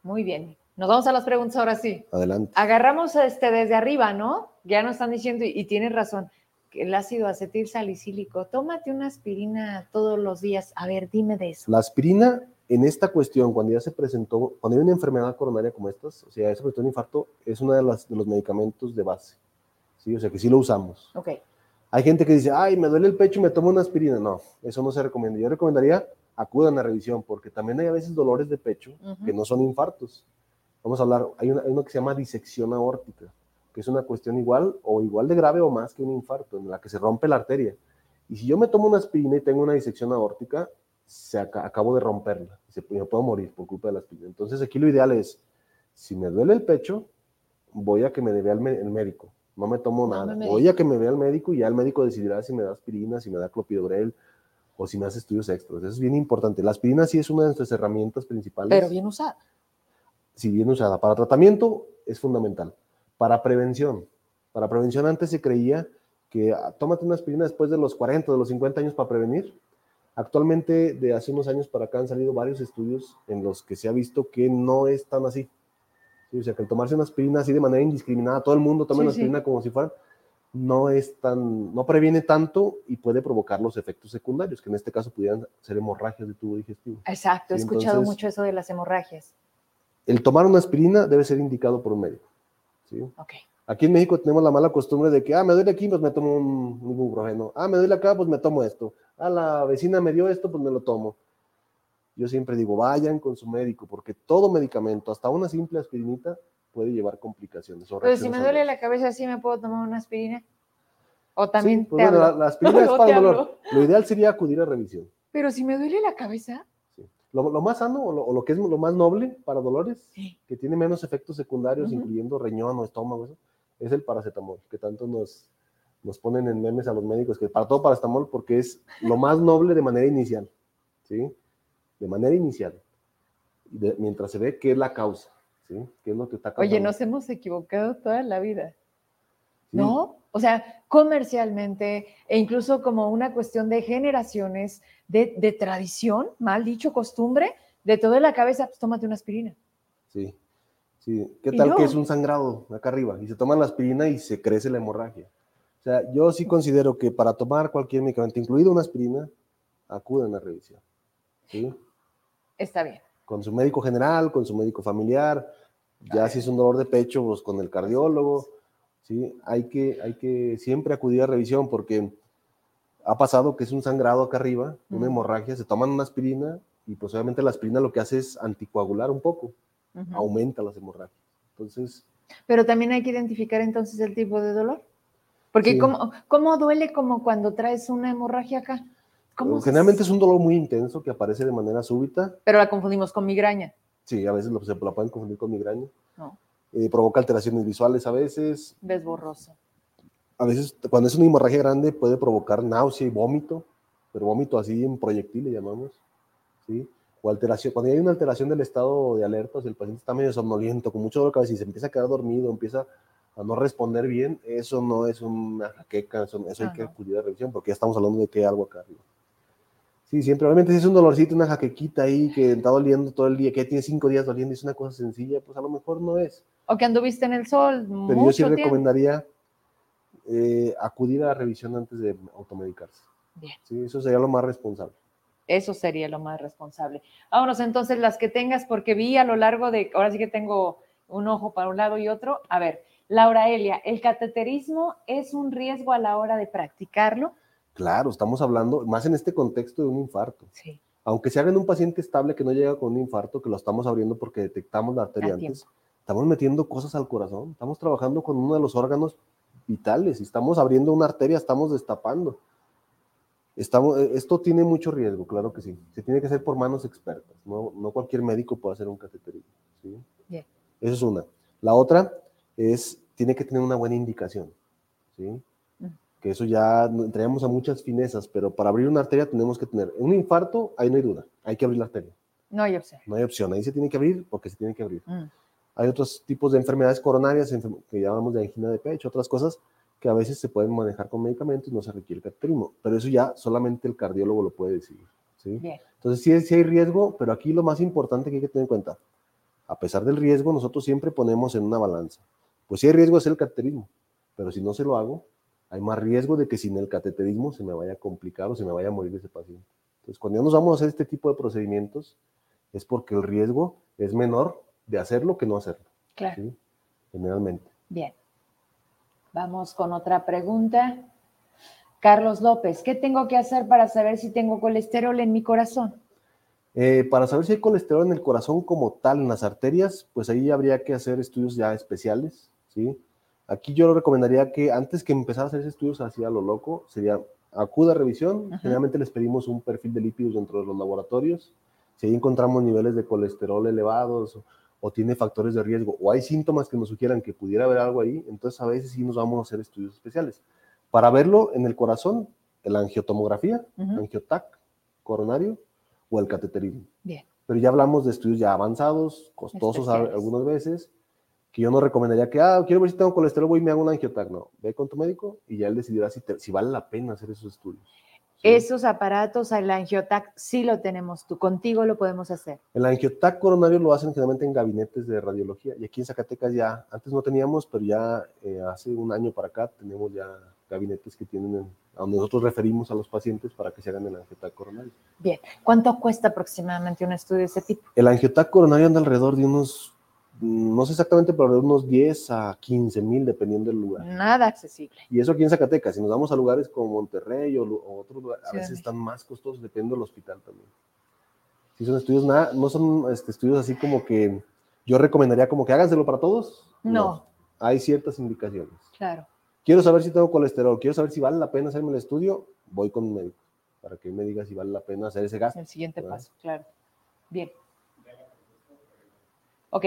Muy bien. Nos vamos a las preguntas ahora sí. Adelante. Agarramos este desde arriba, ¿no? Ya nos están diciendo, y, y tienes razón, que el ácido acetil salicílico, tómate una aspirina todos los días. A ver, dime de eso. La aspirina, en esta cuestión, cuando ya se presentó, cuando hay una enfermedad coronaria como estas, o sea, se presentó un infarto, es uno de, las- de los medicamentos de base. ¿sí? O sea, que sí lo usamos. Ok. Hay gente que dice, ay, me duele el pecho y me tomo una aspirina. No, eso no se recomienda. Yo recomendaría acudan a revisión, porque también hay a veces dolores de pecho que no son infartos. Vamos a hablar, hay una, hay uno que se llama disección aórtica, que es una cuestión igual o igual de grave o más que un infarto, en la que se rompe la arteria. Y si yo me tomo una aspirina y tengo una disección aórtica, se aca- acabo de romperla, se, me puedo morir por culpa de la aspirina. Entonces aquí lo ideal es, si me duele el pecho, voy a que me vea el, me- el médico, no me tomo No nada, me voy a que me vea el médico y ya el médico decidirá si me da aspirina, si me da clopidogrel o si me hace estudios extras. Eso es bien importante. La aspirina sí es una de nuestras herramientas principales Pero bien usada. Si bien usada para tratamiento, es fundamental. Para prevención, para prevención antes se creía que ah, tómate una aspirina después de los 40, de los 50 años para prevenir. Actualmente, de hace unos años para acá, han salido varios estudios en los que se ha visto que no es tan así. Sí, o sea, que el tomarse una aspirina así de manera indiscriminada, todo el mundo toma Sí, una sí. aspirina como si fuera, no es tan, no previene tanto y puede provocar los efectos secundarios, que en este caso pudieran ser hemorragias de tubo digestivo. Exacto, he escuchado mucho eso de las hemorragias. El tomar una aspirina debe ser indicado por un médico. ¿sí? Okay. Aquí en México tenemos la mala costumbre de que, ah, me duele aquí, pues me tomo un, ibuprofeno. Ah, me duele acá, pues me tomo esto. Ah, la vecina me dio esto, pues me lo tomo. Yo siempre digo, vayan con su médico, porque todo medicamento, hasta una simple aspirinita, puede llevar complicaciones. Pero si me duele la cabeza, ¿sí me puedo tomar una aspirina? O también sí, pues La, aspirina [LAUGHS] es para el dolor. Lo ideal sería acudir a revisión. Pero si me duele la cabeza. Lo, lo, más sano o lo, que es lo más noble para dolores, que tiene menos efectos secundarios, incluyendo riñón o estómago, eso, es el paracetamol, que tanto nos, nos ponen en memes a los médicos, que para todo paracetamol, porque es lo más noble de manera inicial, ¿sí? De manera inicial, mientras se ve qué es la causa, ¿sí? ¿Qué es lo que está causando? Oye, nos hemos equivocado toda la vida, ¿no? O sea, comercialmente e incluso como una cuestión de generaciones, de, de tradición, mal dicho, costumbre, de todo en la cabeza, pues tómate una aspirina. Sí. Sí, ¿qué tal que es un sangrado acá arriba? Y se toma la aspirina y se crece la hemorragia. O sea, yo sí considero que para tomar cualquier medicamento, incluido una aspirina, acuden a revisión. ¿sí? Está bien. Con su médico general, con su médico familiar, ya si es un dolor de pecho, pues con el cardiólogo, ¿sí? Hay que, hay que siempre acudir a revisión porque ha pasado que es un sangrado acá arriba, una hemorragia, se toman una aspirina y pues obviamente la aspirina lo que hace es anticoagular un poco aumenta las hemorragias. Entonces. Pero también hay que identificar entonces el tipo de dolor. Porque ¿cómo, duele como cuando traes una hemorragia acá? Generalmente es un dolor muy intenso que aparece de manera súbita. Pero la confundimos con migraña. Sí, a veces lo, se la pueden confundir con migraña. No. Eh, provoca alteraciones visuales a veces. Ves borroso. A veces, cuando es una hemorragia grande, puede provocar náusea y vómito, pero vómito así en proyectil le llamamos. ¿sí? o alteración, cuando hay una alteración del estado de alerta, si el paciente está medio somnoliento, con mucho dolor de cabeza y se empieza a quedar dormido, empieza a no responder bien, eso no es una jaqueca, eso, hay que acudir a revisión, porque ya estamos hablando de que hay algo acá arriba. Sí, siempre, obviamente si es un dolorcito, una jaquequita ahí que está doliendo todo el día, que tiene cinco días doliendo es una cosa sencilla, pues a lo mejor no es. O que anduviste en el sol. Pero yo sí recomendaría eh, acudir a la revisión antes de automedicarse. Bien. Sí, eso sería lo más responsable. Eso sería lo más responsable. Vámonos entonces las que tengas, porque vi a lo largo de, ahora sí que tengo un ojo para un lado y otro. A ver, Laura Elia, ¿el cateterismo es un riesgo a la hora de practicarlo? Claro, estamos hablando más en este contexto de un infarto. Sí. Aunque se haga en un paciente estable que no llega con un infarto, que lo estamos abriendo porque detectamos la arteria antes, estamos metiendo cosas al corazón, estamos trabajando con uno de los órganos vitales y estamos abriendo una arteria, estamos destapando. Estamos, eh, esto tiene mucho riesgo, claro que sí. Se tiene que hacer por manos expertas. No, no cualquier médico puede hacer un cateterismo. ¿sí? Eso es una. La otra es, tiene que tener una buena indicación. ¿sí? Mm. Que eso ya entraríamos a muchas finezas, pero para abrir una arteria tenemos que tener un infarto, ahí no hay duda, hay que abrir la arteria. No hay opción. No hay opción, ahí se tiene que abrir porque se tiene que abrir. Mm. Hay otros tipos de enfermedades coronarias que llamamos de angina de pecho, otras cosas que a veces se pueden manejar con medicamentos y no se requiere cateterismo, pero eso ya solamente el cardiólogo lo puede decir. ¿sí? Entonces sí, sí hay riesgo, pero aquí lo más importante que hay que tener en cuenta, a pesar del riesgo, nosotros siempre ponemos en una balanza. Pues sí hay riesgo hacer el cateterismo, pero si no se lo hago, hay más riesgo de que sin el cateterismo se me vaya a complicar o se me vaya a morir ese paciente. Entonces, cuando ya nos vamos a hacer este tipo de procedimientos, es porque el riesgo es menor de hacerlo que no hacerlo. Claro. Generalmente. Bien. Vamos con otra pregunta. Carlos López, ¿qué tengo que hacer para saber si tengo colesterol en mi corazón? Eh, para saber si hay colesterol en el corazón como tal, en las arterias, pues ahí habría que hacer estudios ya especiales, ¿sí? Aquí yo lo recomendaría que antes que empezar a hacer estudios así a lo loco, sería acuda a revisión. Generalmente les pedimos un perfil de lípidos dentro de los laboratorios. Si ahí encontramos niveles de colesterol elevados o tiene factores de riesgo o hay síntomas que nos sugieran que pudiera haber algo ahí, entonces a veces sí nos vamos a hacer estudios especiales. Para verlo en el corazón, la angiotomografía, angiotac coronario o el cateterismo. Bien. Pero ya hablamos de estudios ya avanzados, costosos algunas veces, que yo no recomendaría que, ah, quiero ver si tengo colesterol, voy y me hago un angiotac. No, ve con tu médico y ya él decidirá si, si vale la pena hacer esos estudios. Esos aparatos, el angiotac, sí lo tenemos tú, contigo lo podemos hacer. El angiotac coronario lo hacen generalmente en gabinetes de radiología y aquí en Zacatecas ya, antes no teníamos, pero ya eh, hace un año para acá tenemos ya gabinetes que tienen, a donde nosotros referimos a los pacientes para que se hagan el angiotac coronario. Bien, ¿cuánto cuesta aproximadamente un estudio de ese tipo? El angiotac coronario anda alrededor de unos no sé exactamente, pero de unos 10 a 15 mil, dependiendo del lugar. Nada accesible. Y eso aquí en Zacatecas. Si nos vamos a lugares como Monterrey o, otros lugares, a veces están más costosos, depende del hospital también. Si son estudios, nada, no son este, estudios así como que yo recomendaría como que háganselo para todos. No. Hay ciertas indicaciones. Claro. Quiero saber si tengo colesterol, quiero saber si vale la pena hacerme el estudio, voy con un médico para que me diga si vale la pena hacer ese gasto. El siguiente paso, claro. Bien. Ok,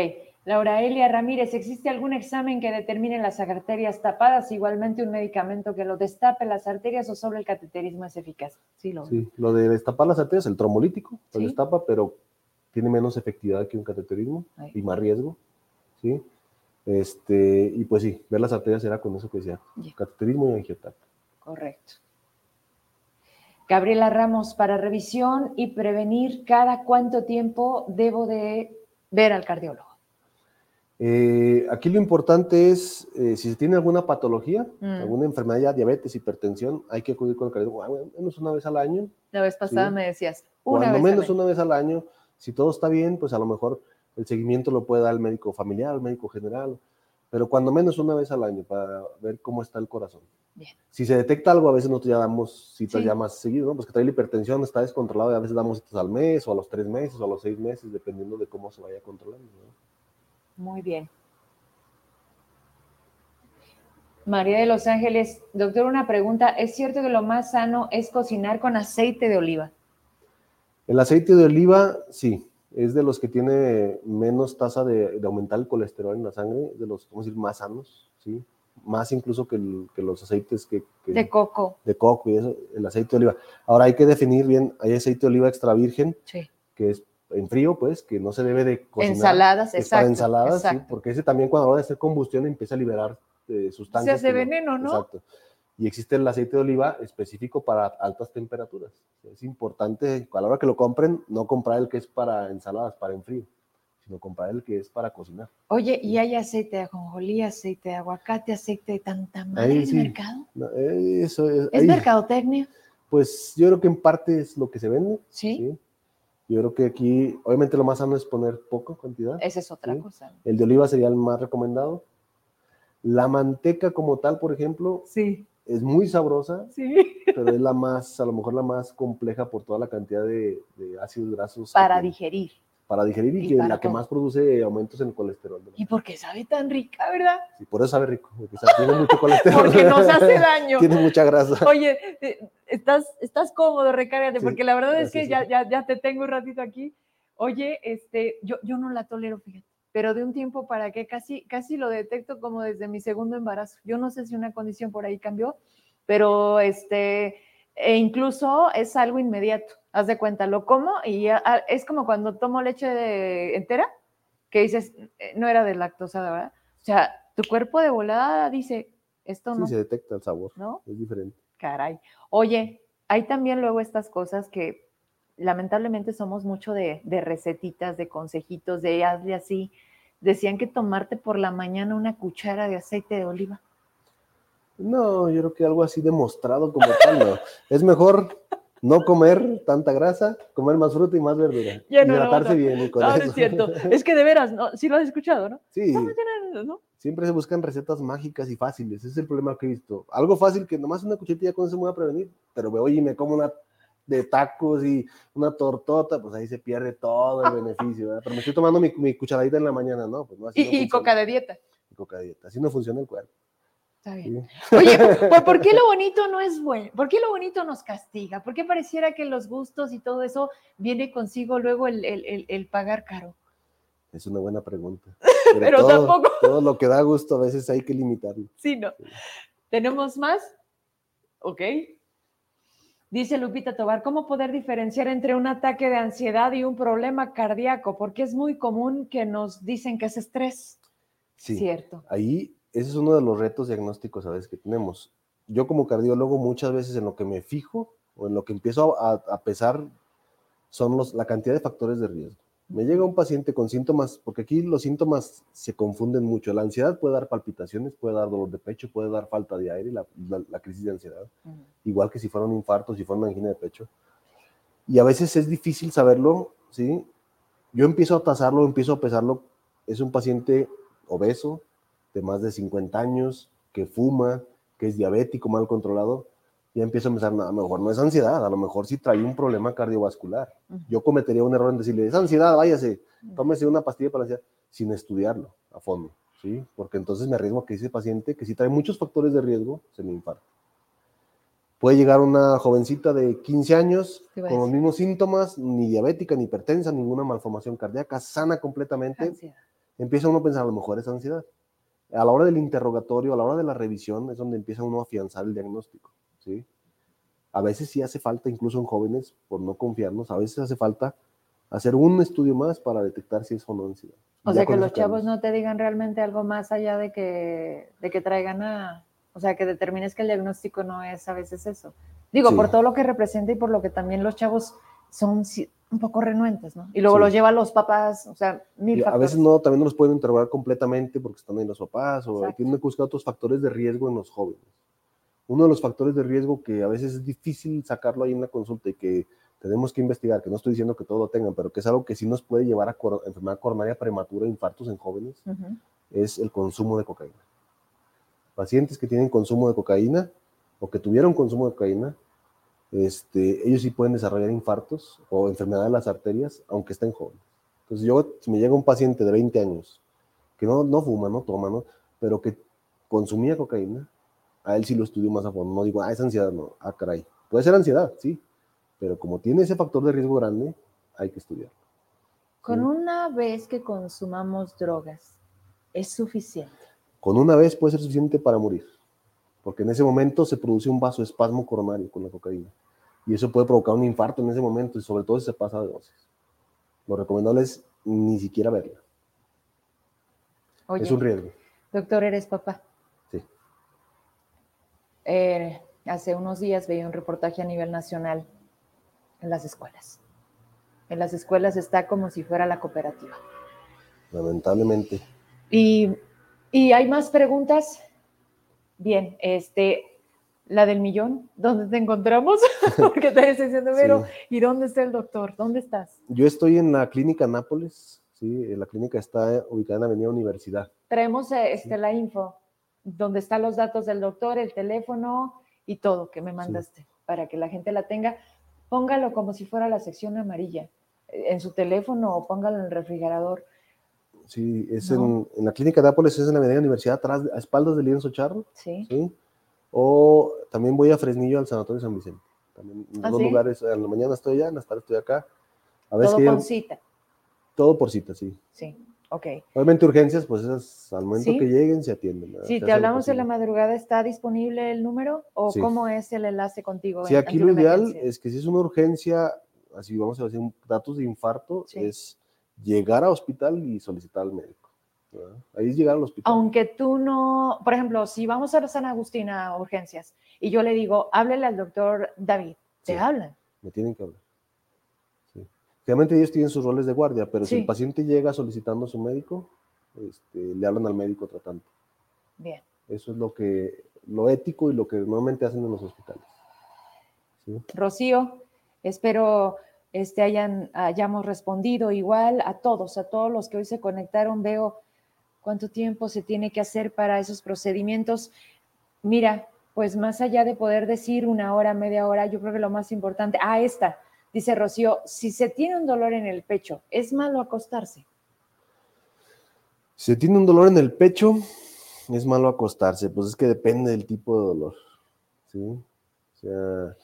Laura Elia Ramírez, ¿existe algún examen que determine las arterias tapadas? Igualmente un medicamento que lo destape las arterias o solo el cateterismo es eficaz. Sí, lo, sí, lo de destapar las arterias, el trombolítico, lo destapa, pero tiene menos efectividad que un cateterismo y más riesgo. ¿sí? Este, y pues sí, ver las arterias era con eso que decía, cateterismo y angiotac. Correcto. Gabriela Ramos, para revisión y prevenir, ¿cada cuánto tiempo debo de ver al cardiólogo? Eh, aquí lo importante es, eh, si se tiene alguna patología, mm. alguna enfermedad ya, diabetes, hipertensión, hay que acudir con el cardiólogo, ah, menos una vez al año. La vez pasada me decías, una Cuando menos una vez al año, si todo está bien, pues a lo mejor el seguimiento lo puede dar el médico familiar, el médico general, pero cuando menos una vez al año para ver cómo está el corazón. Si se detecta algo, a veces nosotros ya damos citas ya más seguido, ¿no? Pues que trae la hipertensión, está descontrolado y a veces damos citas al mes o a los tres meses o a los seis meses, dependiendo de cómo se vaya controlando. ¿no? Muy bien. María de Los Ángeles, doctor, una pregunta. ¿Es cierto que lo más sano es cocinar con aceite de oliva? El aceite de oliva, sí, es de los que tiene menos tasa de, aumentar el colesterol en la sangre, de los, ¿cómo decir?, más sanos, ¿sí? Más incluso que, los aceites que, De coco. De coco y eso, el aceite de oliva. Ahora hay que definir bien, hay aceite de oliva extra virgen, que es en frío, pues, que no se debe de cocinar. Ensaladas, exacto. Para ensaladas, sí, porque ese también cuando va a hacer combustión empieza a liberar eh, sustancias. Se hace veneno, ¿no? Exacto. Y existe el aceite de oliva específico para altas temperaturas. Es importante, a la hora que lo compren, no comprar el que es para ensaladas, para en frío, sino comprar el que es para cocinar. Oye, ¿y hay aceite de ajonjolí, aceite de aguacate, aceite de tanta madre en el mercado? Eh, eso es. ¿Es mercadotecnia? Pues yo creo que en parte es lo que se vende. ¿Sí? ¿sí? Yo creo que aquí, obviamente lo más sano es poner poca cantidad. Esa es otra cosa. El de oliva sería el más recomendado. La manteca como tal, por ejemplo, sí. es muy sabrosa, sí. pero es la más, a lo mejor la más compleja por toda la cantidad de, de ácidos grasos. Para digerir para digerir y, que la que más produce aumentos en el colesterol. ¿Y por qué sabe tan rica, verdad? Sí, por eso sabe rico, porque tiene mucho [LAUGHS] colesterol. porque nos hace daño. [LAUGHS] tiene mucha grasa. Oye, eh, estás, estás cómodo, recárgate, porque la verdad es que ya, ya, ya, te tengo un ratito aquí. Oye, este, yo, yo no la tolero, fíjate, pero de un tiempo para que casi, casi lo detecto como desde mi segundo embarazo. Yo no sé si una condición por ahí cambió, pero este, e incluso es algo inmediato haz de cuenta, lo como y es como cuando tomo leche entera, que dices, eh, no era de lactosa, ¿verdad? O sea, tu cuerpo de volada dice, esto no. Sí, se detecta el sabor, ¿no? Es diferente. Caray. Oye, hay también luego estas cosas que lamentablemente somos mucho de, de recetitas, de consejitos, de hazle así. Decían que tomarte por la mañana una cuchara de aceite de oliva. No, yo creo que algo así demostrado como tal, no. Es mejor no comer tanta grasa, comer más fruta y más verdura. Ya no, hidratarse bien con no, eso. es cierto. Es que de veras, ¿no? sí lo has escuchado, ¿no? Sí. Siempre se buscan recetas mágicas y fáciles. Ese es el problema que he visto. Algo fácil que nomás una cuchetilla con eso me voy a prevenir. Pero voy y me como una de tacos y una tortota, pues ahí se pierde todo el beneficio. ¿verdad? Pero me estoy tomando mi, mi, cucharadita en la mañana, ¿no? Pues así y, y coca de dieta. Y coca de dieta. Así no funciona el cuerpo. Oye, [LAUGHS] ¿por, qué lo bonito no es bueno? ¿Por qué lo bonito nos castiga? ¿Por qué pareciera que los gustos y todo eso viene consigo luego el, pagar caro? Es una buena pregunta. [LAUGHS] Pero, tampoco. Todo lo que da gusto a veces hay que limitarlo. Sí, ¿no? ¿Tenemos más? Ok. Dice Lupita Tobar, ¿cómo poder diferenciar entre un ataque de ansiedad y un problema cardíaco? Porque es muy común que nos dicen que es estrés. Sí. Cierto. Ahí ese es uno de los retos diagnósticos a veces que tenemos. Yo como cardiólogo muchas veces en lo que me fijo o en lo que empiezo a, a pesar son los, la cantidad de factores de riesgo. Me llega un paciente con síntomas, porque aquí los síntomas se confunden mucho. La ansiedad puede dar palpitaciones, puede dar dolor de pecho, puede dar falta de aire, la, la, crisis de ansiedad, igual que si fuera un infarto, si fuera una angina de pecho. Y a veces es difícil saberlo, ¿sí? Yo empiezo a tasarlo, empiezo a pesarlo. Es un paciente obeso, de más de 50 años, que fuma, que es diabético, mal controlado ya empiezo a pensar, no, a lo mejor no es ansiedad, a lo mejor sí trae un problema cardiovascular. Yo cometería un error en decirle, es ansiedad, váyase, tómese una pastilla para la ansiedad, sin estudiarlo a fondo, ¿sí? Porque entonces me arriesgo a que ese paciente, que sí trae muchos factores de riesgo, se me infarta. Puede llegar una jovencita de 15 años con los mismos síntomas, ni diabética, ni hipertensa, ninguna malformación cardíaca, sana completamente. Ansiedad. Empieza uno a pensar, a lo mejor es ansiedad. A la hora del interrogatorio, a la hora de la revisión, es donde empieza uno a afianzar el diagnóstico. A veces sí hace falta, incluso en jóvenes, por no confiarnos, a veces hace falta hacer un estudio más para detectar si es o no ansiedad. O sea, que los chavos no te digan realmente algo más allá de que, de que traigan a, o sea, que determines que el diagnóstico no es a veces eso. Digo, por todo lo que representa y por lo que también los chavos son un poco renuentes, ¿no? Y luego los lleva los papás, o sea, mil A veces no, también no los pueden interrogar completamente porque están ahí los papás o tienen que buscar otros factores de riesgo en los jóvenes. Uno de los factores de riesgo que a veces es difícil sacarlo ahí en la consulta y que tenemos que investigar, que no estoy diciendo que todo lo tengan, pero que es algo que sí nos puede llevar a enfermedad coronaria prematura, infartos en jóvenes, es el consumo de cocaína. Pacientes que tienen consumo de cocaína o que tuvieron consumo de cocaína, este, ellos sí pueden desarrollar infartos o enfermedad de las arterias, aunque estén jóvenes. Entonces, yo, si me llega un paciente de 20 años que no, no fuma, no toma, ¿no? pero que consumía cocaína, a él sí lo estudio más a fondo. No digo, ah, es ansiedad, no. Ah, caray. Puede ser ansiedad, sí. Pero como tiene ese factor de riesgo grande, hay que estudiarlo. Con una vez que consumamos drogas, ¿es suficiente? Con una vez puede ser suficiente para morir. Porque en ese momento se produce un vasoespasmo coronario con la cocaína. Y eso puede provocar un infarto en ese momento, y sobre todo si se pasa de dosis. Lo recomendable es ni siquiera verla. es un riesgo. Doctor, ¿eres papá? Eh, hace unos días veía un reportaje a nivel nacional en las escuelas. En las escuelas está como si fuera la cooperativa. Lamentablemente. Y, hay más preguntas. Bien, este, la del millón, ¿dónde te encontramos? [LAUGHS] Porque te estoy diciendo, pero, ¿y dónde está el doctor? ¿Dónde estás? Yo estoy en la clínica Nápoles, sí, la clínica está ubicada en la Avenida Universidad. Traemos este, la info donde están los datos del doctor, el teléfono y todo que me mandaste, para que la gente la tenga. Póngalo como si fuera la sección amarilla eh, en su teléfono o póngalo en el refrigerador. Sí, es en, la clínica de Nápoles, es en la Avenida Universidad, atrás, a espaldas del lienzo charro. Sí. O también voy a Fresnillo al Sanatorio San Vicente. También en ¿Ah, dos lugares, en la mañana estoy allá, en las tardes estoy acá. A veces todo por cita. Todo por cita, sí. Sí. Ok. Obviamente urgencias, pues esas al momento que lleguen se atienden. Si te hablamos en la madrugada, ¿está disponible el número o cómo es el enlace contigo? Sí, aquí lo ideal es que si es una urgencia, así vamos a decir, datos de infarto, es llegar a hospital y solicitar al médico. Ahí es llegar al hospital. Aunque tú no, por ejemplo, si vamos a San Agustín a urgencias y yo le digo, háblele al doctor David, ¿te hablan? Me tienen que hablar. Realmente ellos tienen sus roles de guardia, pero si el paciente llega solicitando a su médico, este, le hablan al médico tratante. Bien. Eso es lo que, lo ético y lo que normalmente hacen en los hospitales. Rocío, espero este, hayan, hayamos respondido igual a todos, a todos los que hoy se conectaron. Veo cuánto tiempo se tiene que hacer para esos procedimientos. Mira, pues más allá de poder decir una hora, media hora, yo creo que lo más importante, ah, esta, Dice Rocío, si se tiene un dolor en el pecho, ¿es malo acostarse? Si se tiene un dolor en el pecho, es malo acostarse. Pues es que depende del tipo de dolor. ¿sí? O sea,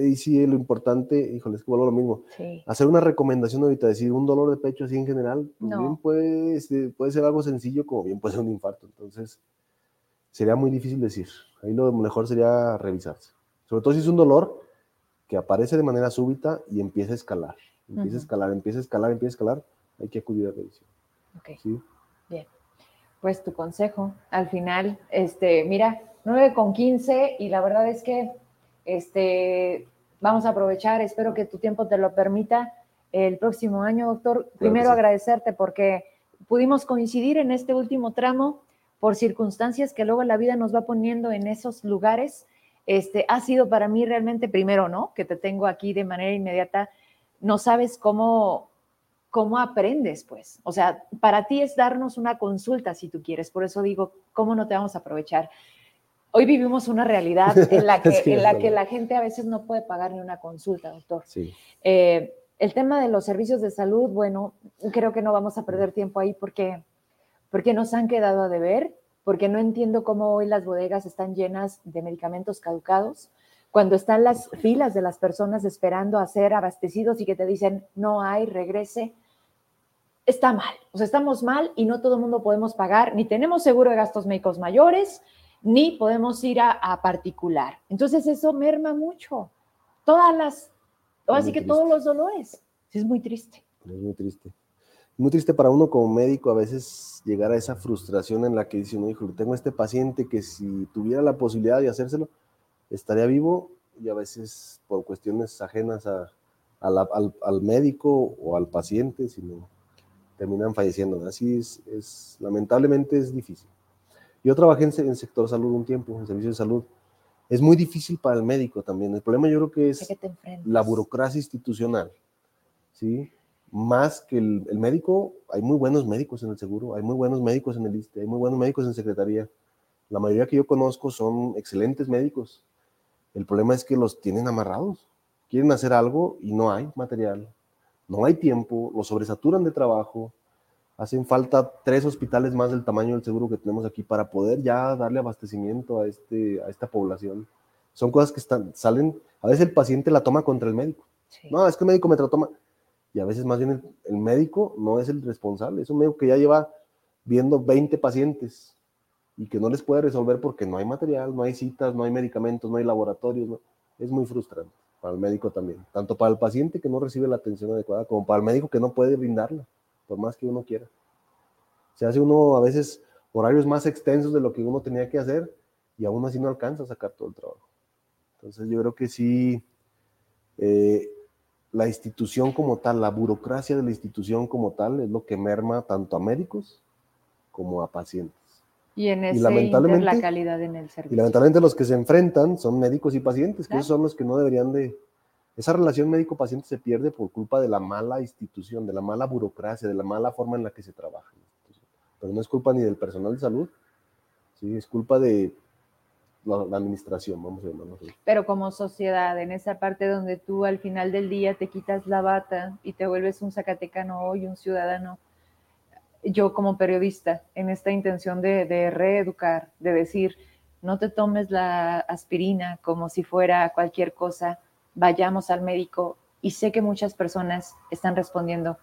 y sí, lo importante, híjole, es que vuelvo a lo mismo. Hacer una recomendación ahorita, decir un dolor de pecho así en general, pues bien puede, este, puede ser algo sencillo como bien puede ser un infarto. Entonces, sería muy difícil decir. Ahí lo mejor sería revisarse. Sobre todo si es un dolor que aparece de manera súbita y empieza a escalar. Empieza a escalar, empieza a escalar, empieza a escalar, hay que acudir a revisión. Ok. Bien. Pues tu consejo, al final, este, mira, 9 con 15 y la verdad es que este, vamos a aprovechar, espero que tu tiempo te lo permita el próximo año, doctor. Primero agradecerte porque pudimos coincidir en este último tramo por circunstancias que luego la vida nos va poniendo en esos lugares. Este ha sido para mí realmente primero, ¿no? Que te tengo aquí de manera inmediata. No sabes cómo cómo aprendes, pues. O sea, para ti es darnos una consulta si tú quieres. Por eso digo, ¿cómo no te vamos a aprovechar? Hoy vivimos una realidad [LAUGHS] en la que, en la, que la gente a veces no puede pagar ni una consulta, doctor. Sí. Eh, el tema de los servicios de salud, bueno, creo que no vamos a perder tiempo ahí porque, porque nos han quedado a deber, porque no entiendo cómo hoy las bodegas están llenas de medicamentos caducados, cuando están las filas de las personas esperando a ser abastecidos y que te dicen, no hay, regrese está mal. O sea, estamos mal y no todo el mundo podemos pagar, ni tenemos seguro de gastos médicos mayores, ni podemos ir a, particular. Entonces eso merma mucho. Todas las, así que todos los dolores. Es muy triste. Es muy triste. Muy triste para uno como médico a veces llegar a esa frustración en la que dice uno, hijo, tengo este paciente que si tuviera la posibilidad de hacérselo, estaría vivo y a veces por cuestiones ajenas a, al, al, médico o al paciente, sino terminan falleciendo. Así es, es lamentablemente es difícil. Yo trabajé en, el sector salud un tiempo, en servicio de salud. Es muy difícil para el médico también. El problema yo creo que es la burocracia institucional. ¿sí? Más que el, el, médico, hay muy buenos médicos en el seguro, hay muy buenos médicos en el ISTE, hay muy buenos médicos en secretaría. La mayoría que yo conozco son excelentes médicos. El problema es que los tienen amarrados. Quieren hacer algo y no hay material, no hay tiempo, los sobresaturan de trabajo, hacen falta tres hospitales más del tamaño del seguro que tenemos aquí para poder ya darle abastecimiento a, este, a esta población. Son cosas que están, salen, a veces el paciente la toma contra el médico. No, es que el médico me toma. Y a veces más bien el, el, médico no es el responsable, es un médico que ya lleva viendo 20 pacientes y que no les puede resolver porque no hay material, no hay citas, no hay medicamentos, no hay laboratorios. Es muy frustrante para el médico también, tanto para el paciente que no recibe la atención adecuada, como para el médico que no puede brindarla, por más que uno quiera. Se hace uno a veces horarios más extensos de lo que uno tenía que hacer y aún así no alcanza a sacar todo el trabajo. Entonces yo creo que sí, eh, la institución como tal, la burocracia de la institución como tal es lo que merma tanto a médicos como a pacientes. Y en ese lamentablemente, la calidad en el servicio. Y lamentablemente los que se enfrentan son médicos y pacientes, que esos son los que no deberían de... Esa relación médico-paciente se pierde por culpa de la mala institución, de la mala burocracia, de la mala forma en la que se trabaja. Pero no es culpa ni del personal de salud, ¿sí? es culpa de la, administración, vamos a llamarlo. Pero como sociedad, en esa parte donde tú al final del día te quitas la bata y te vuelves un zacatecano hoy, un ciudadano yo como periodista en esta intención de, reeducar, de decir, no te tomes la aspirina como si fuera cualquier cosa, vayamos al médico. Y sé que muchas personas están respondiendo,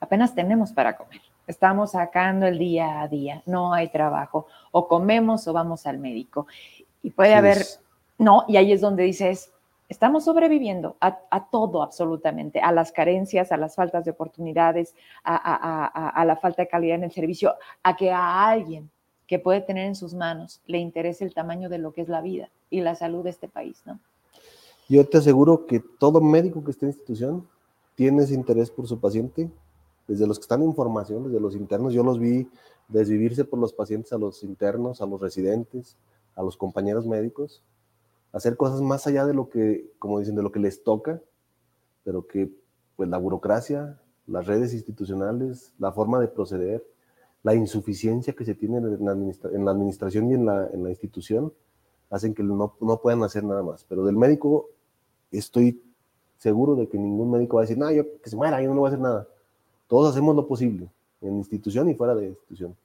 apenas tenemos para comer, estamos sacando el día a día, no hay trabajo, o comemos o vamos al médico. Y puede haber, no, y ahí es donde dices, Estamos sobreviviendo a, todo absolutamente, a las carencias, a las faltas de oportunidades, a, la falta de calidad en el servicio, a que a alguien que puede tener en sus manos le interese el tamaño de lo que es la vida y la salud de este país, ¿no? Yo te aseguro que todo médico que esté en institución tiene ese interés por su paciente, desde los que están en formación, desde los internos, yo los vi desvivirse por los pacientes a los internos, a los residentes, a los compañeros médicos, hacer cosas más allá de lo que, como dicen, de lo que les toca, pero que pues la burocracia, las redes institucionales, la forma de proceder, la insuficiencia que se tiene en la, en la administración y en la, en la, institución, hacen que no, no, puedan hacer nada más. Pero del médico estoy seguro de que ningún médico va a decir, no, yo que se muera, yo no voy a hacer nada. Todos hacemos lo posible, en institución y fuera de institución.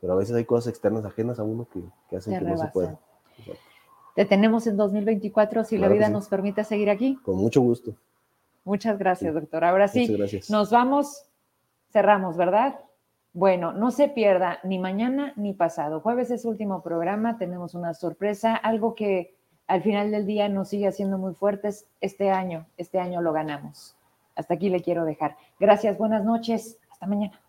Pero a veces hay cosas externas ajenas a uno que, que hacen que no se pueda. Te tenemos en 2024 si la vida nos permite seguir aquí. Con mucho gusto. Muchas gracias, doctor. Ahora sí, nos vamos, cerramos, ¿verdad? Bueno, no se pierda ni mañana ni pasado. Jueves es último programa, tenemos una sorpresa, algo que al final del día nos sigue haciendo muy fuertes. Este año, este año lo ganamos. Hasta aquí le quiero dejar. Gracias, buenas noches, hasta mañana.